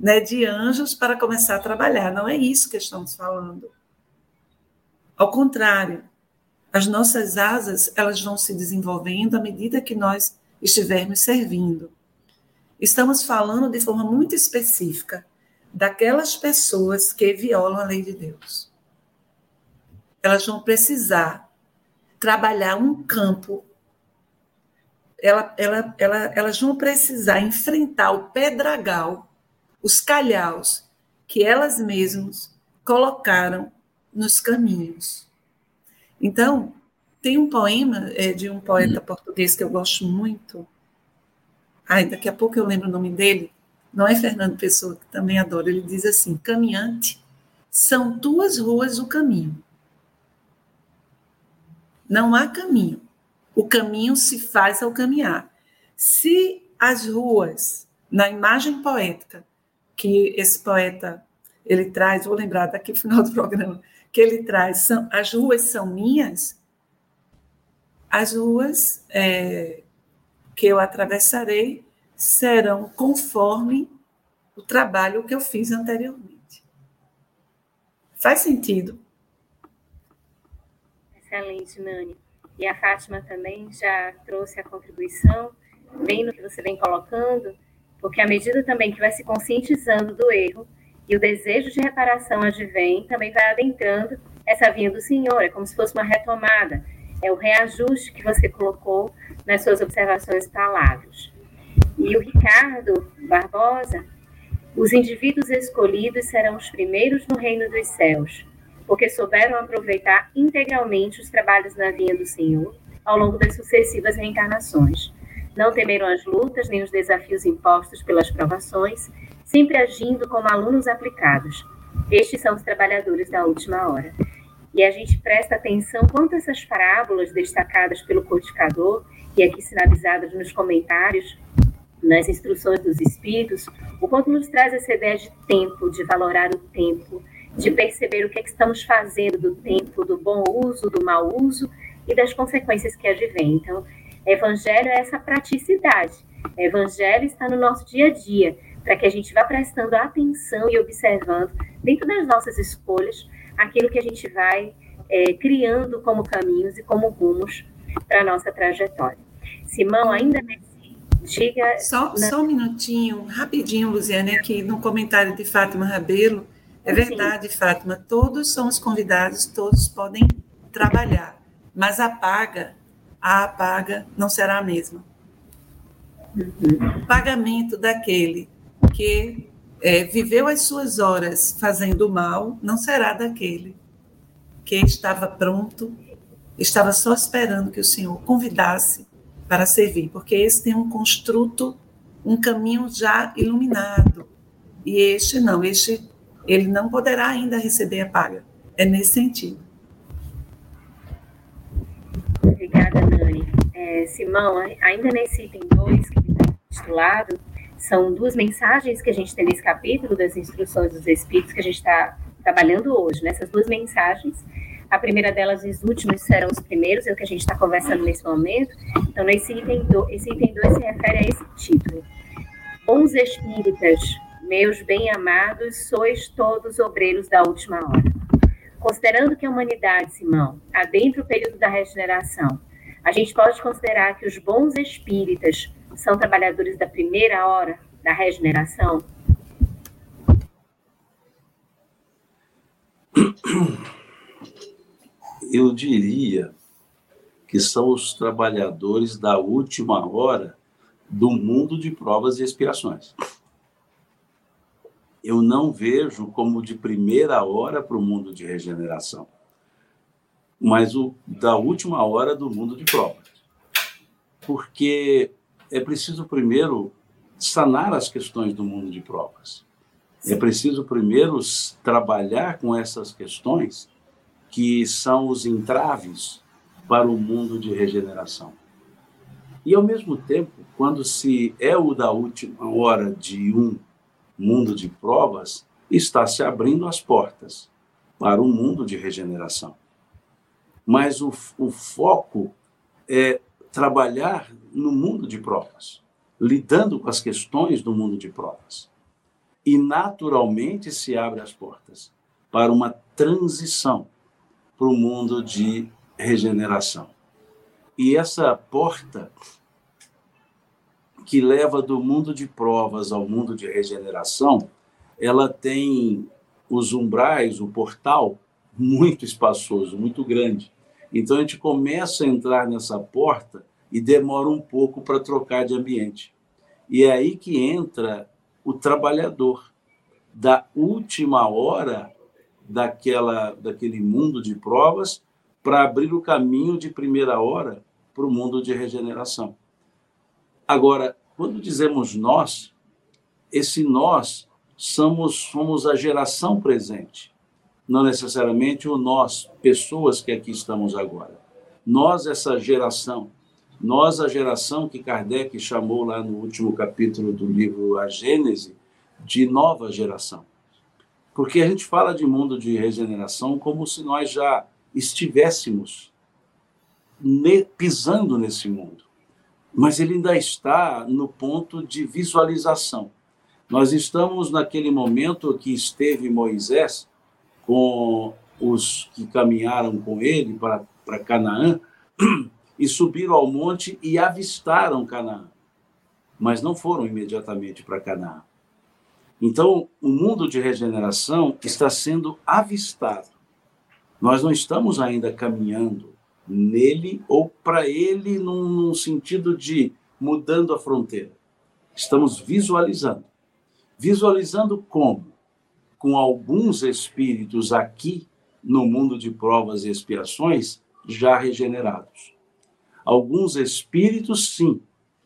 né, de anjos para começar a trabalhar. Não é isso que estamos falando. Ao contrário, as nossas asas elas vão se desenvolvendo à medida que nós estivermos servindo. Estamos falando de forma muito específica daquelas pessoas que violam a lei de Deus. Elas vão precisar trabalhar um campo, ela, ela, ela, elas vão precisar enfrentar o pedragal, os calhaus que elas mesmas colocaram nos caminhos. Então, tem um poema é, de um poeta português que eu gosto muito. Ai, daqui a pouco eu lembro o nome dele. Não é Fernando Pessoa, que também adoro. Ele diz assim: Caminhante, são duas ruas o caminho. Não há caminho. O caminho se faz ao caminhar. Se as ruas, na imagem poética que esse poeta ele traz, vou lembrar daqui no final do programa, que ele traz, são, as ruas são minhas, as ruas é, que eu atravessarei serão conforme o trabalho que eu fiz anteriormente. Faz sentido? Excelente, Nani. E a Fátima também já trouxe a contribuição, bem no que você vem colocando, porque à medida também que vai se conscientizando do erro e o desejo de reparação advém, também vai adentrando essa vinha do Senhor, é como se fosse uma retomada, é o reajuste que você colocou nas suas observações e palavras. E o Ricardo Barbosa, os indivíduos escolhidos serão os primeiros no reino dos céus, porque souberam aproveitar integralmente os trabalhos na vinha do Senhor ao longo das sucessivas reencarnações. Não temeram as lutas nem os desafios impostos pelas provações, sempre agindo como alunos aplicados. Estes são os trabalhadores da última hora. E a gente presta atenção quanto essas parábolas destacadas pelo codificador e aqui sinalizadas nos comentários, nas instruções dos espíritos, o quanto nos traz essa ideia de tempo, de valorar o tempo, de perceber o que, é que estamos fazendo do tempo, do bom uso, do mau uso e das consequências que advêm. Então, evangelho é essa praticidade. Evangelho está no nosso dia a dia, para que a gente vá prestando atenção e observando, dentro das nossas escolhas, aquilo que a gente vai é, criando como caminhos e como rumos para a nossa trajetória. Simão, ainda nesse Diga. Só, na... só um minutinho, rapidinho, Luziane, aqui no comentário de Fátima Rabelo, é verdade, Sim. Fátima, todos somos convidados, todos podem trabalhar, mas a paga, a paga não será a mesma. Uhum. O pagamento daquele que é, viveu as suas horas fazendo mal não será daquele que estava pronto, estava só esperando que o Senhor convidasse para servir, porque esse tem um construto, um caminho já iluminado. E este não, este ele não poderá ainda receber a paga. É nesse sentido. Obrigada, Nani. É, Simão, ainda nesse item 2 que está titulado, São duas mensagens que a gente tem nesse capítulo das instruções dos Espíritos que a gente está trabalhando hoje, né? Essas duas mensagens. A primeira delas, os últimos serão os primeiros, é o que a gente está conversando nesse momento. Então, nesse item 2, esse item 2 se refere a esse título. Bons espíritas, meus bem-amados, sois todos obreiros da última hora. Considerando que a humanidade, Simão, adentra o período da regeneração, a gente pode considerar que os bons espíritas são trabalhadores da primeira hora da regeneração? Eu diria que são os trabalhadores da última hora do mundo de provas e expiações. Eu não vejo como de primeira hora para o mundo de regeneração, mas o da última hora do mundo de provas. Porque é preciso primeiro sanar as questões do mundo de provas. É preciso primeiro trabalhar com essas questões que são os entraves para o mundo de regeneração. E, ao mesmo tempo, quando se é o da última hora de um mundo de provas, está se abrindo as portas para um mundo de regeneração. Mas o, o foco é trabalhar no mundo de provas, lidando com as questões do mundo de provas. E, naturalmente, se abre as portas para uma transição para o mundo de regeneração. E essa porta que leva do mundo de provas ao mundo de regeneração, ela tem os umbrais, o portal, muito espaçoso, muito grande. Então a gente começa a entrar nessa porta e demora um pouco para trocar de ambiente. E é aí que entra o trabalhador da última hora daquela daquele mundo de provas para abrir o caminho de primeira hora para o mundo de regeneração. Agora, quando dizemos nós, esse nós somos, somos a geração presente, não necessariamente o nós, pessoas que aqui estamos agora. Nós, essa geração, nós, a geração que Kardec chamou lá no último capítulo do livro A Gênese, de nova geração. Porque a gente fala de mundo de regeneração como se nós já estivéssemos pisando nesse mundo. Mas ele ainda está no ponto de visualização. Nós estamos naquele momento que esteve Moisés com os que caminharam com ele para, para Canaã e subiram ao monte e avistaram Canaã, mas não foram imediatamente para Canaã. Então, o mundo de regeneração está sendo avistado. Nós não estamos ainda caminhando nele ou para ele num, num sentido de mudando a fronteira. Estamos visualizando. Visualizando como? Com alguns espíritos aqui no mundo de provas e expiações já regenerados. Alguns espíritos, sim,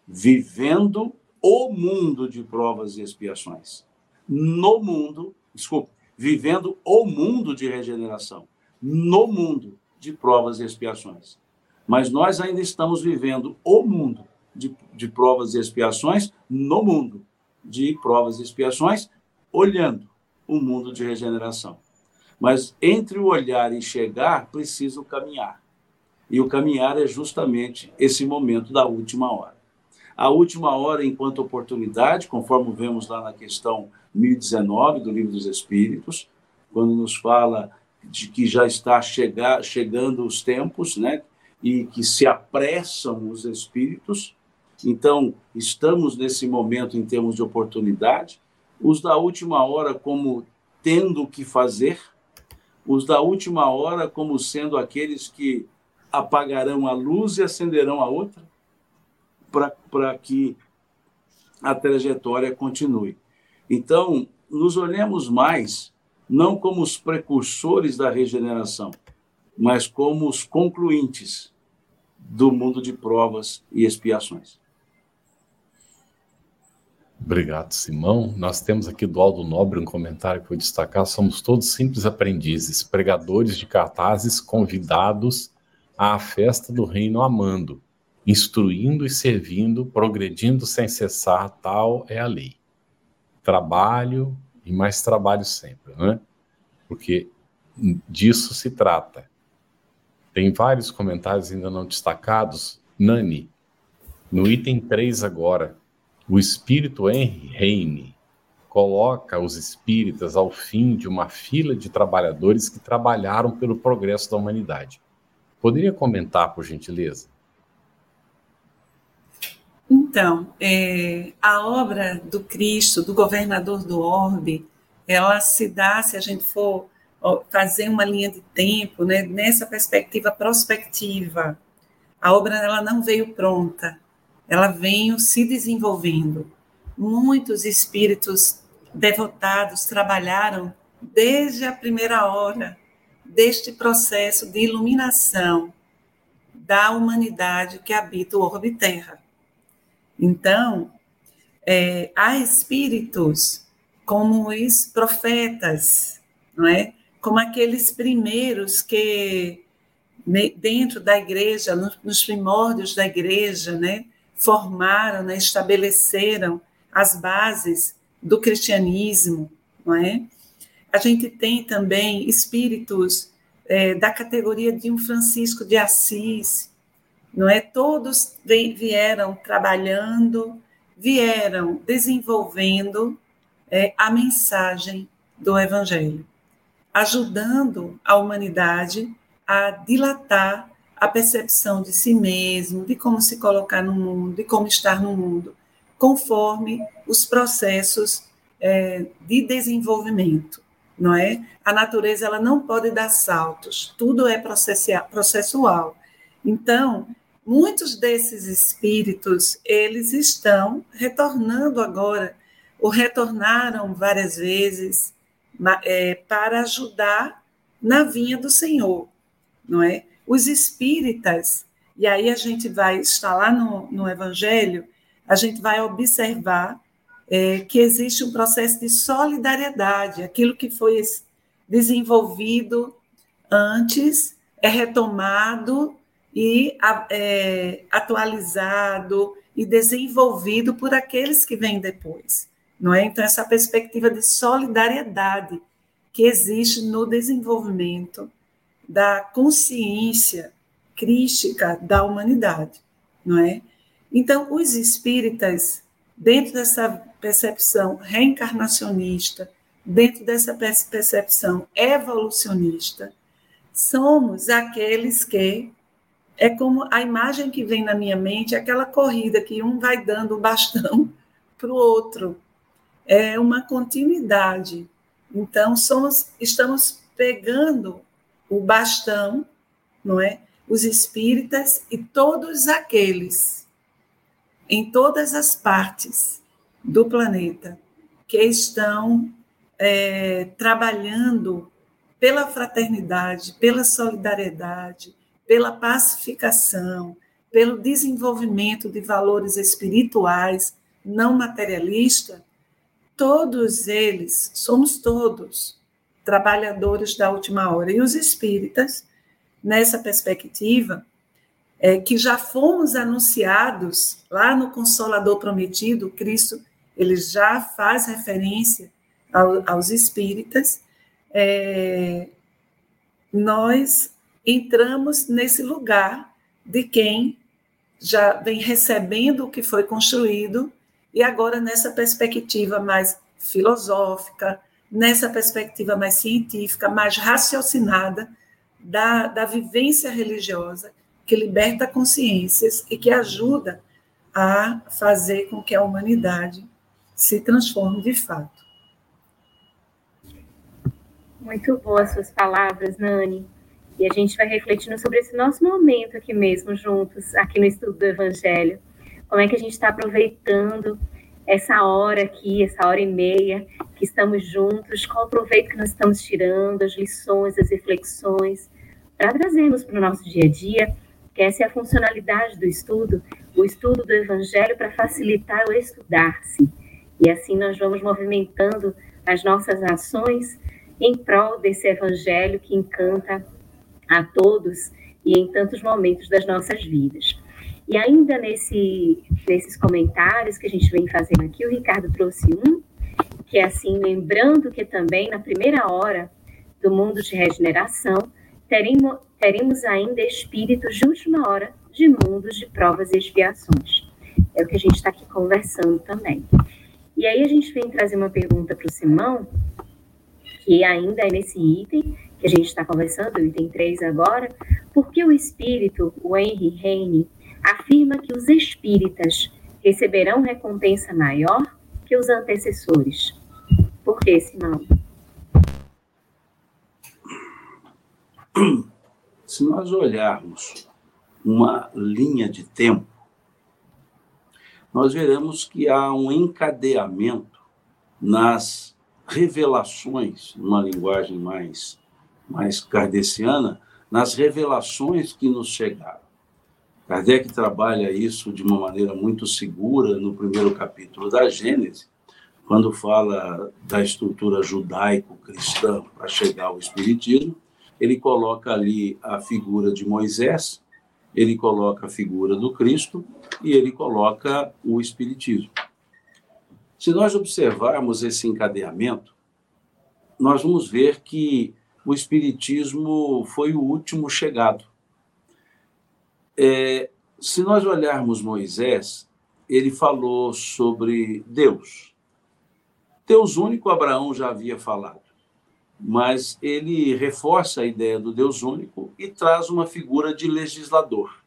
vivendo o mundo de provas e expiações. No mundo, desculpe, vivendo o mundo de regeneração no mundo de provas e expiações. Mas nós ainda estamos vivendo o mundo de, de provas e expiações no mundo de provas e expiações, olhando o mundo de regeneração. Mas entre o olhar e chegar, preciso caminhar. E o caminhar é justamente esse momento da última hora. A última hora, enquanto oportunidade, conforme vemos lá na questão 1019 do Livro dos Espíritos, quando nos fala de que já está chegar, chegando os tempos, né? E que se apressam os espíritos. Então, estamos nesse momento em termos de oportunidade. Os da última hora como tendo o que fazer, os da última hora como sendo aqueles que apagarão a luz e acenderão a outra, para que a trajetória continue. Então, nos olhemos mais não como os precursores da regeneração, mas como os concluintes do mundo de provas e expiações. Obrigado, Simão. Nós temos aqui do Aldo Nobre um comentário que eu vou destacar. Somos todos simples aprendizes, pregadores de cartazes convidados à festa do reino amando. Instruindo e servindo, progredindo sem cessar, tal é a lei. Trabalho e mais trabalho sempre, né? Porque disso se trata. Tem vários comentários ainda não destacados. Nani, no item 3 agora, o espírito Henry Heine coloca os espíritas ao fim de uma fila de trabalhadores que trabalharam pelo progresso da humanidade. Poderia comentar, por gentileza? Então, é, a obra do Cristo, do governador do orbe, ela se dá, se a gente for fazer uma linha de tempo, né, nessa perspectiva prospectiva. A obra ela não veio pronta, ela veio se desenvolvendo. Muitos espíritos devotados trabalharam desde a primeira hora deste processo de iluminação da humanidade que habita o orbe terra. Então, é, há espíritos como os profetas, não é? Como aqueles primeiros que dentro da igreja, nos primórdios da igreja, né, formaram, né, estabeleceram as bases do cristianismo, não é? A gente tem também espíritos é, da categoria de um Francisco de Assis, não é? Todos vieram trabalhando, vieram desenvolvendo é, a mensagem do Evangelho, ajudando a humanidade a dilatar a percepção de si mesmo, de como se colocar no mundo, de como estar no mundo, conforme os processos é, de desenvolvimento, não é? A natureza ela não pode dar saltos, tudo é processual. Então, muitos desses espíritos, eles estão retornando agora, ou retornaram várias vezes, é, para ajudar na vinha do Senhor, não é? Os espíritas, e aí a gente vai estar lá no, no Evangelho, a gente vai observar é, que existe um processo de solidariedade, aquilo que foi desenvolvido antes é retomado e é, atualizado e desenvolvido por aqueles que vêm depois, não é? Então essa perspectiva de solidariedade que existe no desenvolvimento da consciência crística da humanidade, não é? Então os espíritas dentro dessa percepção reencarnacionista, dentro dessa percepção evolucionista, somos aqueles que é como a imagem que vem na minha mente, é aquela corrida que um vai dando o bastão para o outro. É uma continuidade. Então, somos, estamos pegando o bastão, não é? Os espíritas e todos aqueles em todas as partes do planeta que estão é, trabalhando pela fraternidade, pela solidariedade, pela pacificação, pelo desenvolvimento de valores espirituais não materialista, todos eles, somos todos trabalhadores da última hora. E os espíritas, nessa perspectiva, é, que já fomos anunciados lá no Consolador Prometido, Cristo, ele já faz referência ao, aos espíritas, é, nós entramos nesse lugar de quem já vem recebendo o que foi construído e agora nessa perspectiva mais filosófica, nessa perspectiva mais científica, mais raciocinada da, da vivência religiosa, que liberta consciências e que ajuda a fazer com que a humanidade se transforme de fato. Muito boas suas palavras, Nani. E a gente vai refletindo sobre esse nosso momento aqui mesmo, juntos, aqui no estudo do Evangelho. Como é que a gente está aproveitando essa hora aqui, essa hora e meia que estamos juntos, qual o proveito que nós estamos tirando, as lições, as reflexões, para trazermos para o nosso dia a dia, que essa é a funcionalidade do estudo, o estudo do Evangelho para facilitar o estudar-se. E assim nós vamos movimentando as nossas ações em prol desse Evangelho que encanta a todos e em tantos momentos das nossas vidas. E ainda nesse, nesses comentários que a gente vem fazendo aqui, o Ricardo trouxe um, que é assim, lembrando que também na primeira hora do mundo de regeneração, teremos, teremos ainda espíritos de última hora de mundos de provas e expiações. É o que a gente está aqui conversando também. E aí a gente vem trazer uma pergunta para o Simão, que ainda é nesse item a gente está conversando, item 3 agora, por que o espírito, o Henry Heine, afirma que os espíritas receberão recompensa maior que os antecessores. Por que, Simão? Se nós olharmos uma linha de tempo, nós veremos que há um encadeamento nas revelações, numa linguagem mais, mais kardeciana, nas revelações que nos chegaram. Kardec trabalha isso de uma maneira muito segura no primeiro capítulo da Gênesis, quando fala da estrutura judaico-cristã para chegar ao Espiritismo, ele coloca ali a figura de Moisés, ele coloca a figura do Cristo e ele coloca o Espiritismo. Se nós observarmos esse encadeamento, nós vamos ver que o Espiritismo foi o último chegado. É, se nós olharmos Moisés, ele falou sobre Deus. Deus único, Abraão já havia falado, mas ele reforça a ideia do Deus único e traz uma figura de legislador,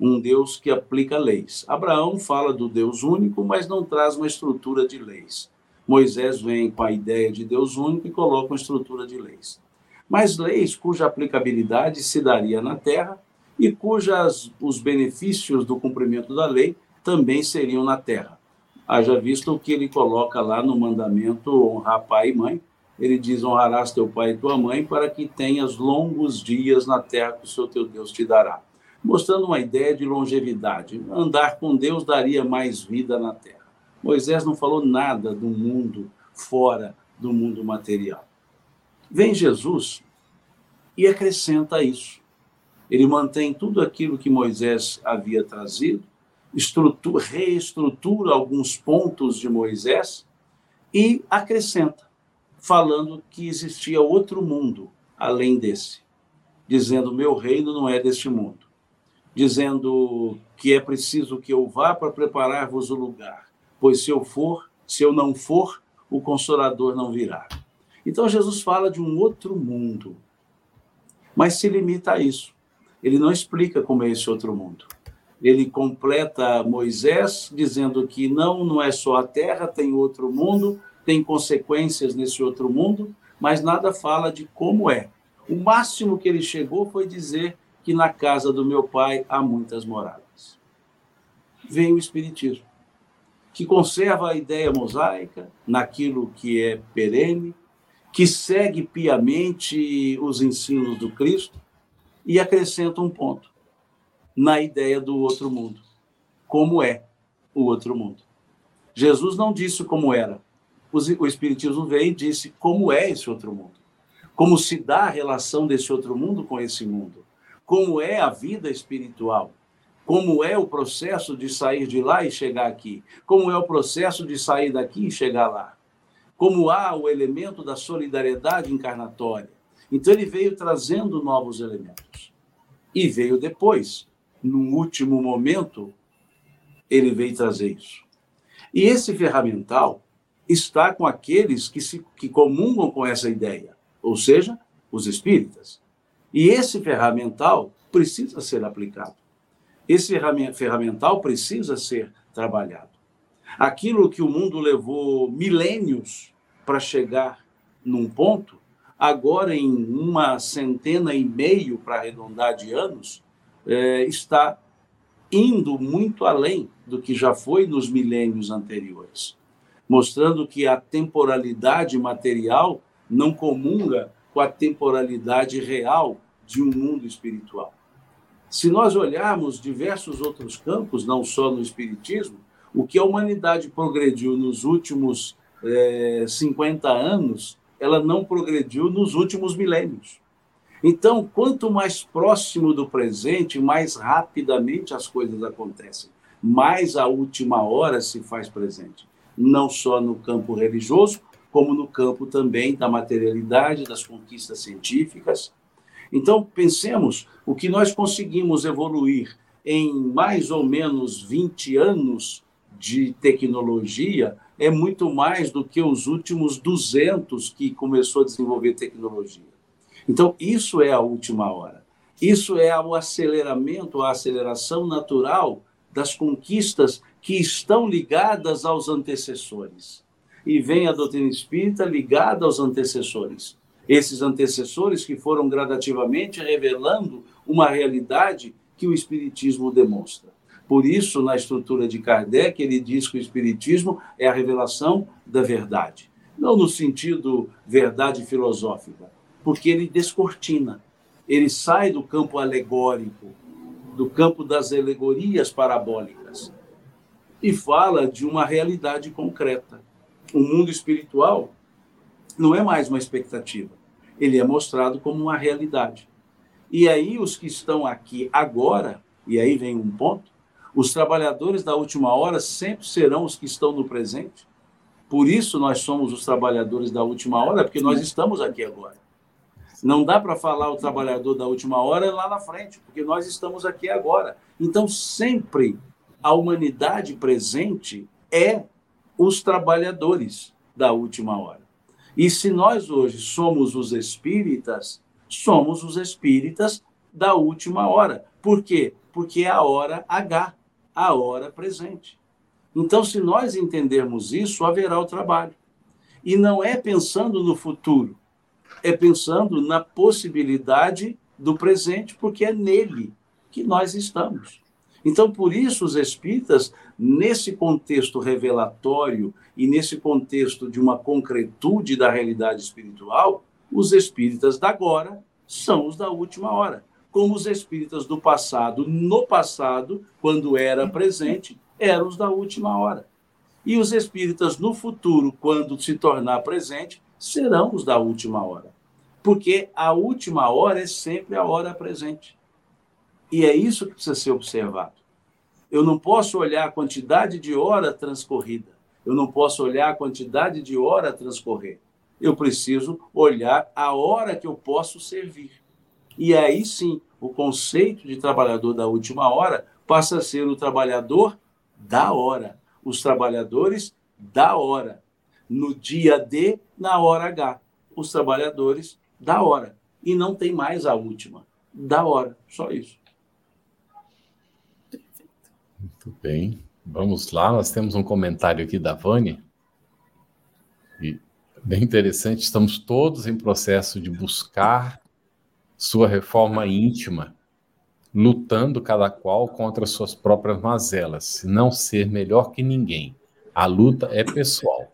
um Deus que aplica leis. Abraão fala do Deus único, mas não traz uma estrutura de leis. Moisés vem com a ideia de Deus único e coloca uma estrutura de leis. Mas leis cuja aplicabilidade se daria na terra e cujas os benefícios do cumprimento da lei também seriam na terra. Haja visto o que ele coloca lá no mandamento honrar pai e mãe. Ele diz: honrarás teu pai e tua mãe para que tenhas longos dias na terra que o seu teu Deus te dará. Mostrando uma ideia de longevidade. Andar com Deus daria mais vida na terra. Moisés não falou nada do mundo fora do mundo material. Vem Jesus e acrescenta isso. Ele mantém tudo aquilo que Moisés havia trazido, estrutura, reestrutura alguns pontos de Moisés e acrescenta, falando que existia outro mundo além desse, dizendo: Meu reino não é deste mundo, dizendo que é preciso que eu vá para preparar-vos o lugar, pois se eu for, se eu não for, o consolador não virá. Então Jesus fala de um outro mundo, mas se limita a isso ele não explica como é esse outro mundo. Ele completa Moisés dizendo que não, não é só a terra, tem outro mundo, tem consequências nesse outro mundo, mas nada fala de como é. O máximo que ele chegou foi dizer que na casa do meu pai há muitas moradas. Vem o Espiritismo, que conserva a ideia mosaica naquilo que é perene, que segue piamente os ensinos do Cristo, e acrescenta um ponto na ideia do outro mundo. Como é o outro mundo? Jesus não disse como era. O Espiritismo veio e disse como é esse outro mundo. Como se dá a relação desse outro mundo com esse mundo. Como é a vida espiritual. Como é o processo de sair de lá e chegar aqui. Como é o processo de sair daqui e chegar lá. Como há o elemento da solidariedade encarnatória então ele veio trazendo novos elementos. E veio depois, num último momento, ele veio trazer isso. E esse ferramental está com aqueles que, se, que comungam com essa ideia, ou seja, os espíritas. E esse ferramental precisa ser aplicado. Esse ferramental precisa ser trabalhado. Aquilo que o mundo levou milênios para chegar num ponto, agora em uma centena e meio, para arredondar de anos, é, está indo muito além do que já foi nos milênios anteriores, mostrando que a temporalidade material não comunga com a temporalidade real de um mundo espiritual. Se nós olharmos diversos outros campos, não só no Espiritismo, o que a humanidade progrediu nos últimos é, 50 anos ela não progrediu nos últimos milênios. Então, quanto mais próximo do presente, mais rapidamente as coisas acontecem. Mais a última hora se faz presente. Não só no campo religioso, como no campo também da materialidade, das conquistas científicas. Então, pensemos o que nós conseguimos evoluir em mais ou menos 20 anos de tecnologia é muito mais do que os últimos 200 que começou a desenvolver tecnologia. Então, isso é a última hora. Isso é o aceleramento, a aceleração natural das conquistas que estão ligadas aos antecessores. E vem a doutrina espírita ligada aos antecessores. Esses antecessores que foram gradativamente revelando uma realidade que o espiritismo demonstra. Por isso, na estrutura de Kardec, ele diz que o Espiritismo é a revelação da verdade. Não no sentido verdade filosófica, porque ele descortina. Ele sai do campo alegórico, do campo das alegorias parabólicas, e fala de uma realidade concreta. O mundo espiritual não é mais uma expectativa, ele é mostrado como uma realidade. E aí, os que estão aqui agora, e aí vem um ponto, os trabalhadores da última hora sempre serão os que estão no presente. Por isso nós somos os trabalhadores da última hora, porque nós estamos aqui agora. Não dá para falar o trabalhador da última hora lá na frente, porque nós estamos aqui agora. Então, sempre a humanidade presente é os trabalhadores da última hora. E se nós hoje somos os espíritas, somos os espíritas da última hora. Por quê? Porque é a hora H a hora presente. Então, se nós entendermos isso, haverá o trabalho. E não é pensando no futuro, é pensando na possibilidade do presente, porque é nele que nós estamos. Então, por isso, os espíritas, nesse contexto revelatório e nesse contexto de uma concretude da realidade espiritual, os espíritas da agora são os da última hora como os espíritas do passado, no passado, quando era presente, eram os da última hora. E os espíritas no futuro, quando se tornar presente, serão os da última hora. Porque a última hora é sempre a hora presente. E é isso que precisa ser observado. Eu não posso olhar a quantidade de hora transcorrida. Eu não posso olhar a quantidade de hora transcorrer. Eu preciso olhar a hora que eu posso servir. E aí sim, o conceito de trabalhador da última hora passa a ser o trabalhador da hora, os trabalhadores da hora, no dia D, na hora H, os trabalhadores da hora. E não tem mais a última, da hora, só isso. Muito bem. Vamos lá, nós temos um comentário aqui da Vânia. E bem interessante, estamos todos em processo de buscar sua reforma íntima, lutando cada qual contra suas próprias mazelas, não ser melhor que ninguém. A luta é pessoal.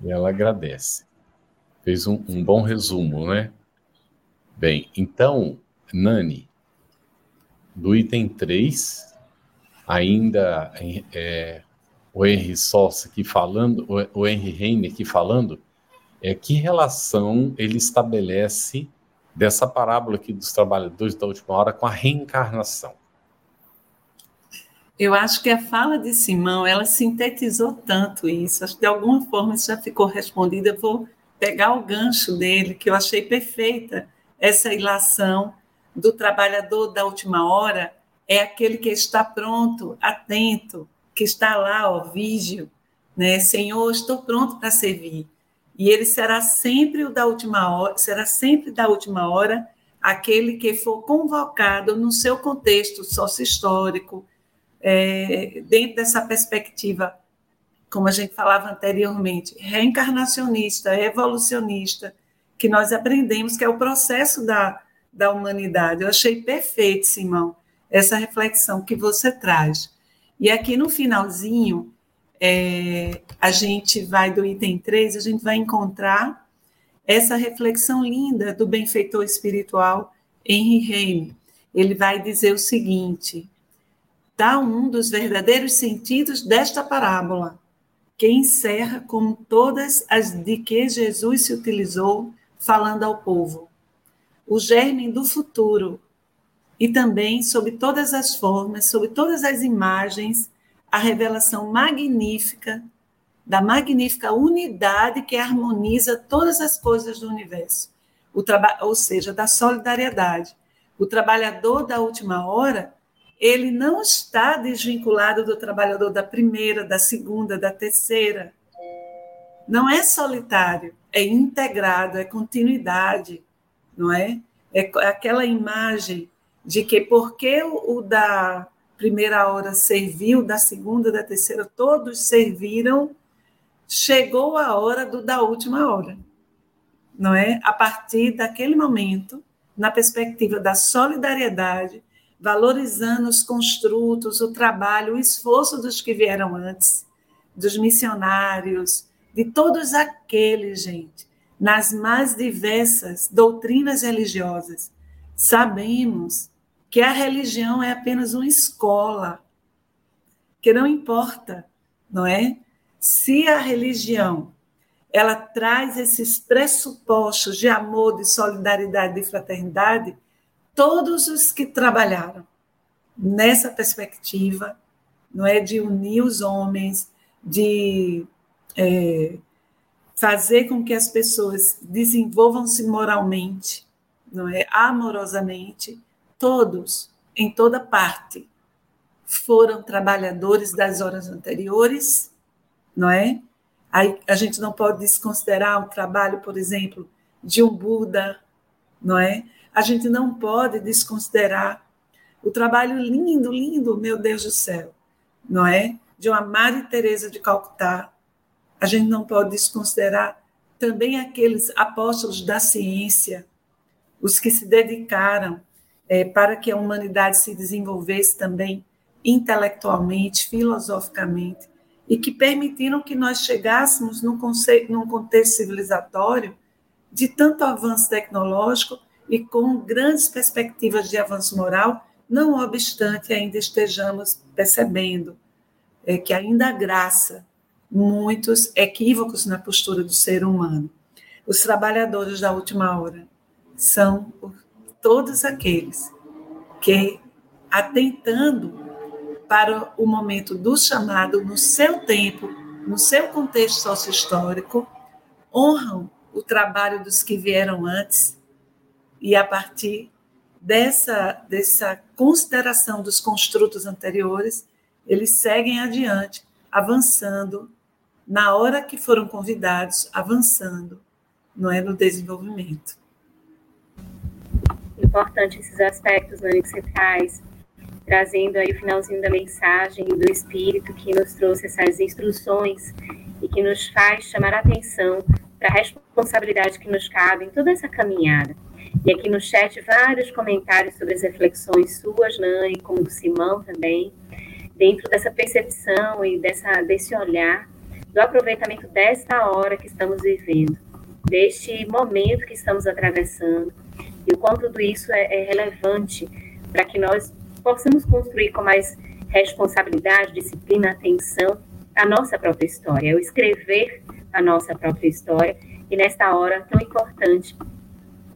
E ela agradece. Fez um, um bom resumo, né? Bem, então, Nani, do item 3, ainda é, o Henry Sossa aqui falando, o, o Henry Heine aqui falando, é que relação ele estabelece dessa parábola aqui dos trabalhadores da última hora com a reencarnação? Eu acho que a fala de Simão, ela sintetizou tanto isso. Acho que de alguma forma isso já ficou respondido. Eu vou pegar o gancho dele, que eu achei perfeita essa ilação do trabalhador da última hora é aquele que está pronto, atento, que está lá, ó, vígio, né? Senhor, estou pronto para servir. E ele será sempre o da última hora, será sempre da última hora aquele que for convocado no seu contexto sócio-histórico, é, dentro dessa perspectiva, como a gente falava anteriormente, reencarnacionista, evolucionista, que nós aprendemos que é o processo da, da humanidade. Eu achei perfeito, Simão, essa reflexão que você traz. E aqui no finalzinho, é, a gente vai do item 3, a gente vai encontrar essa reflexão linda do benfeitor espiritual Henry Heine. Ele vai dizer o seguinte: dá um dos verdadeiros sentidos desta parábola, que encerra como todas as de que Jesus se utilizou falando ao povo. o germe do futuro e também, sob todas as formas, sob todas as imagens, a revelação magnífica da magnífica unidade que harmoniza todas as coisas do universo, ou seja, da solidariedade. O trabalhador da última hora, ele não está desvinculado do trabalhador da primeira, da segunda, da terceira. Não é solitário, é integrado, é continuidade, não é? É aquela imagem de que porque o, da primeira hora serviu, da segunda, da terceira, todos serviram chegou a hora do, da última hora, não é? A partir daquele momento, na perspectiva da solidariedade, valorizando os construtos, o trabalho, o esforço dos que vieram antes, dos missionários, de todos aqueles, gente, nas mais diversas doutrinas religiosas. Sabemos que a religião é apenas uma escola, que não importa, não é? se a religião ela traz esses pressupostos de amor, de solidariedade, de fraternidade, todos os que trabalharam nessa perspectiva, não é de unir os homens, de é, fazer com que as pessoas desenvolvam-se moralmente, não é amorosamente, todos em toda parte foram trabalhadores das horas anteriores não é? Aí a gente não pode desconsiderar o trabalho, por exemplo, de um Buda, não é? A gente não pode desconsiderar o trabalho lindo, lindo, meu Deus do céu, não é? De uma Maria Teresa de Calcutá. A gente não pode desconsiderar também aqueles apóstolos da ciência, os que se dedicaram é, para que a humanidade se desenvolvesse também intelectualmente, filosoficamente, e que permitiram que nós chegássemos num, conceito, num contexto civilizatório de tanto avanço tecnológico e com grandes perspectivas de avanço moral, não obstante ainda estejamos percebendo é, que ainda graça muitos equívocos na postura do ser humano. Os trabalhadores da última hora são todos aqueles que, atentando para o momento do chamado, no seu tempo, no seu contexto sociohistórico, honram o trabalho dos que vieram antes e, a partir dessa, dessa consideração dos construtos anteriores, eles seguem adiante, avançando na hora que foram convidados, avançando não é, no desenvolvimento. Importante esses aspectos, você traz, trazendo aí o finalzinho da mensagem do Espírito que nos trouxe essas instruções e que nos faz chamar a atenção para a responsabilidade que nos cabe em toda essa caminhada. E aqui no chat vários comentários sobre as reflexões suas, Nani, como do Simão também, dentro dessa percepção e dessa, desse olhar do aproveitamento desta hora que estamos vivendo, deste momento que estamos atravessando, e o quanto tudo isso é, é relevante para que nós possamos construir com mais responsabilidade, disciplina, atenção a nossa própria história, o escrever a nossa própria história e nesta hora tão importante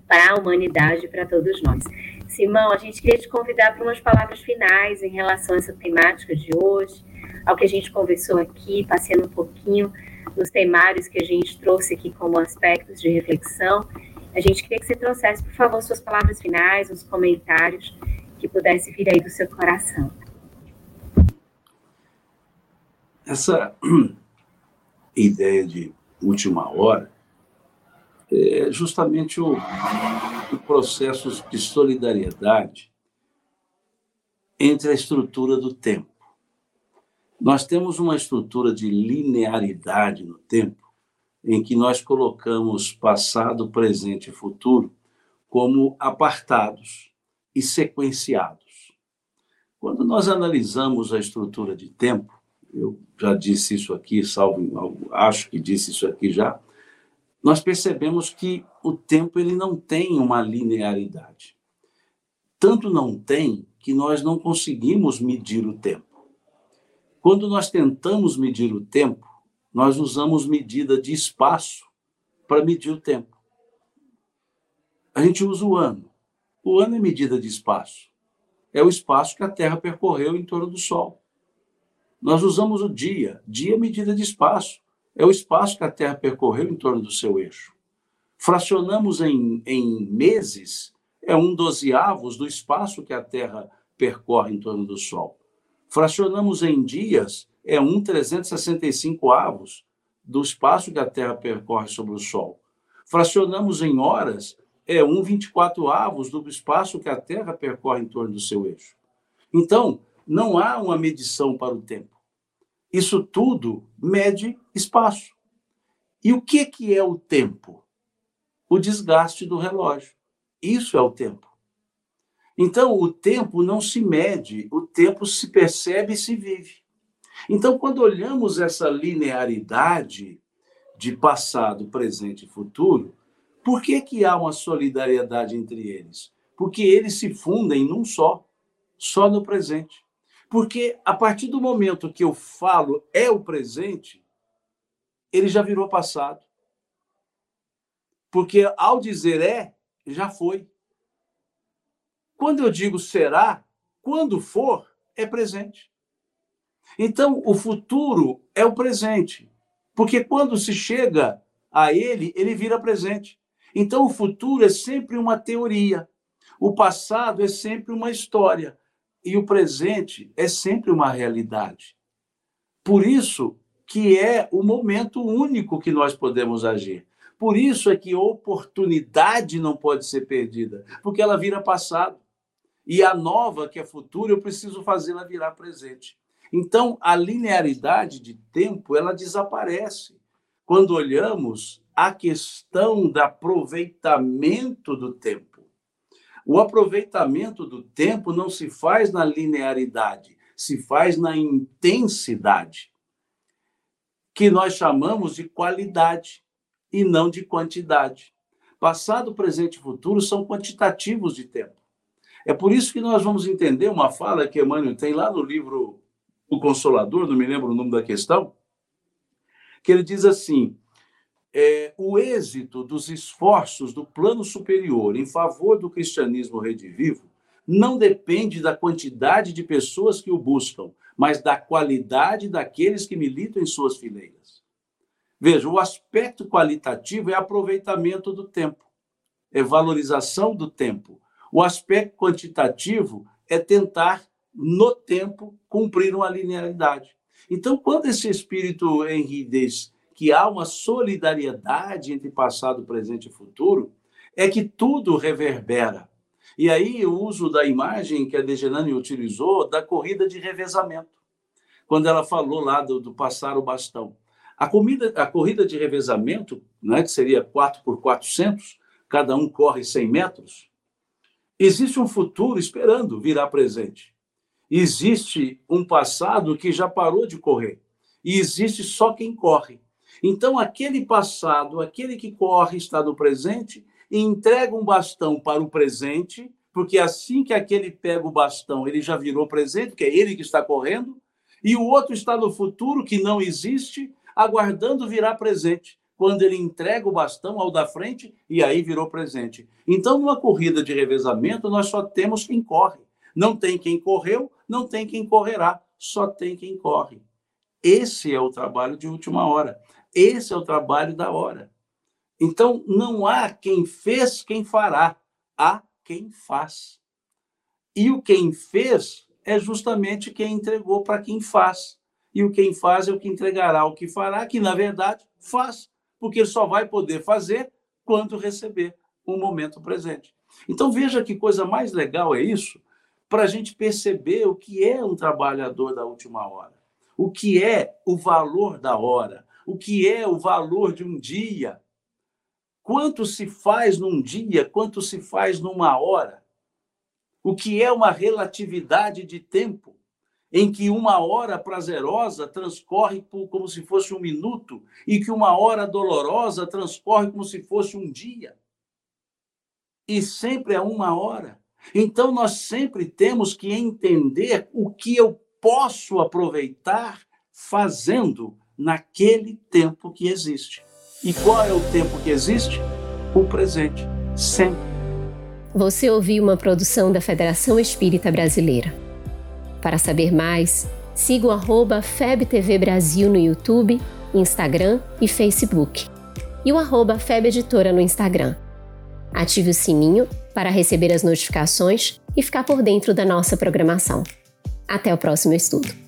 para a humanidade, para todos nós. Simão, a gente queria te convidar para umas palavras finais em relação a essa temática de hoje, ao que a gente conversou aqui, passeando um pouquinho nos temários que a gente trouxe aqui como aspectos de reflexão. A gente queria que você trouxesse, por favor, suas palavras finais, os comentários que pudesse vir aí do seu coração. Essa ideia de última hora é justamente o, o processo de solidariedade entre a estrutura do tempo. Nós temos uma estrutura de linearidade no tempo, em que nós colocamos passado, presente e futuro como apartados e sequenciados. Quando nós analisamos a estrutura de tempo, eu já disse isso aqui, salvo, acho que disse isso aqui já, nós percebemos que o tempo ele não tem uma linearidade. Tanto não tem que nós não conseguimos medir o tempo. Quando nós tentamos medir o tempo, nós usamos medida de espaço para medir o tempo. a gente usa o ano. O ano é medida de espaço. É o espaço que a Terra percorreu em torno do Sol. Nós usamos o dia. Dia é medida de espaço. É o espaço que a Terra percorreu em torno do seu eixo. Fracionamos em, em meses, é um dozeavos do espaço que a Terra percorre em torno do Sol. Fracionamos em dias, é um 365 avos do espaço que a Terra percorre sobre o Sol. Fracionamos em horas, é um 24 avos do espaço que a Terra percorre em torno do seu eixo. Então, não há uma medição para o tempo. Isso tudo mede espaço. E o que, que é o tempo? O desgaste do relógio. Isso é o tempo. Então, o tempo não se mede, o tempo se percebe e se vive. Então, quando olhamos essa linearidade de passado, presente e futuro, por que, que há uma solidariedade entre eles? Porque eles se fundem num só, só no presente. Porque a partir do momento que eu falo é o presente, ele já virou passado. Porque ao dizer é, já foi. Quando eu digo será, quando for, é presente. Então, o futuro é o presente. Porque quando se chega a ele, ele vira presente. Então, o futuro é sempre uma teoria. O passado é sempre uma história. E o presente é sempre uma realidade. Por isso que é o momento único que nós podemos agir. Por isso é que oportunidade não pode ser perdida, porque ela vira passado. E a nova, que é futuro, eu preciso fazê-la virar presente. Então, a linearidade de tempo, ela desaparece quando olhamos a questão do aproveitamento do tempo. O aproveitamento do tempo não se faz na linearidade, se faz na intensidade, que nós chamamos de qualidade e não de quantidade. Passado, presente e futuro são quantitativos de tempo. É por isso que nós vamos entender uma fala que Emmanuel tem lá no livro O Consolador, não me lembro o nome da questão, que ele diz assim: é, o êxito dos esforços do plano superior em favor do cristianismo redivivo não depende da quantidade de pessoas que o buscam, mas da qualidade daqueles que militam em suas fileiras. Veja, o aspecto qualitativo é aproveitamento do tempo, é valorização do tempo, o aspecto quantitativo é tentar, no tempo, cumprir uma linearidade. Então, quando esse espírito diz que há uma solidariedade entre passado, presente e futuro, é que tudo reverbera. E aí o uso da imagem que a Degenani utilizou da corrida de revezamento, quando ela falou lá do, do passar o bastão. A, comida, a corrida de revezamento, né, que seria 4 por 400, cada um corre 100 metros, Existe um futuro esperando virar presente. Existe um passado que já parou de correr. E existe só quem corre. Então, aquele passado, aquele que corre, está no presente e entrega um bastão para o presente, porque assim que aquele pega o bastão, ele já virou presente, que é ele que está correndo, e o outro está no futuro, que não existe, aguardando virar presente quando ele entrega o bastão ao da frente e aí virou presente. Então, numa corrida de revezamento, nós só temos quem corre. Não tem quem correu, não tem quem correrá, só tem quem corre. Esse é o trabalho de última hora. Esse é o trabalho da hora. Então, não há quem fez, quem fará. Há quem faz. E o quem fez é justamente quem entregou para quem faz. E o quem faz é o que entregará o que fará, que na verdade faz porque só vai poder fazer quando receber o momento presente. Então veja que coisa mais legal é isso, para a gente perceber o que é um trabalhador da última hora, o que é o valor da hora, o que é o valor de um dia, quanto se faz num dia, quanto se faz numa hora, o que é uma relatividade de tempo em que uma hora prazerosa transcorre como se fosse um minuto e que uma hora dolorosa transcorre como se fosse um dia. E sempre é uma hora. Então nós sempre temos que entender o que eu posso aproveitar fazendo naquele tempo que existe. E qual é o tempo que existe? O presente, sempre. Você ouviu uma produção da Federação Espírita Brasileira. Para saber mais, siga o FebTV Brasil no YouTube, Instagram e Facebook. E o arroba FebEditora no Instagram. Ative o sininho para receber as notificações e ficar por dentro da nossa programação. Até o próximo estudo.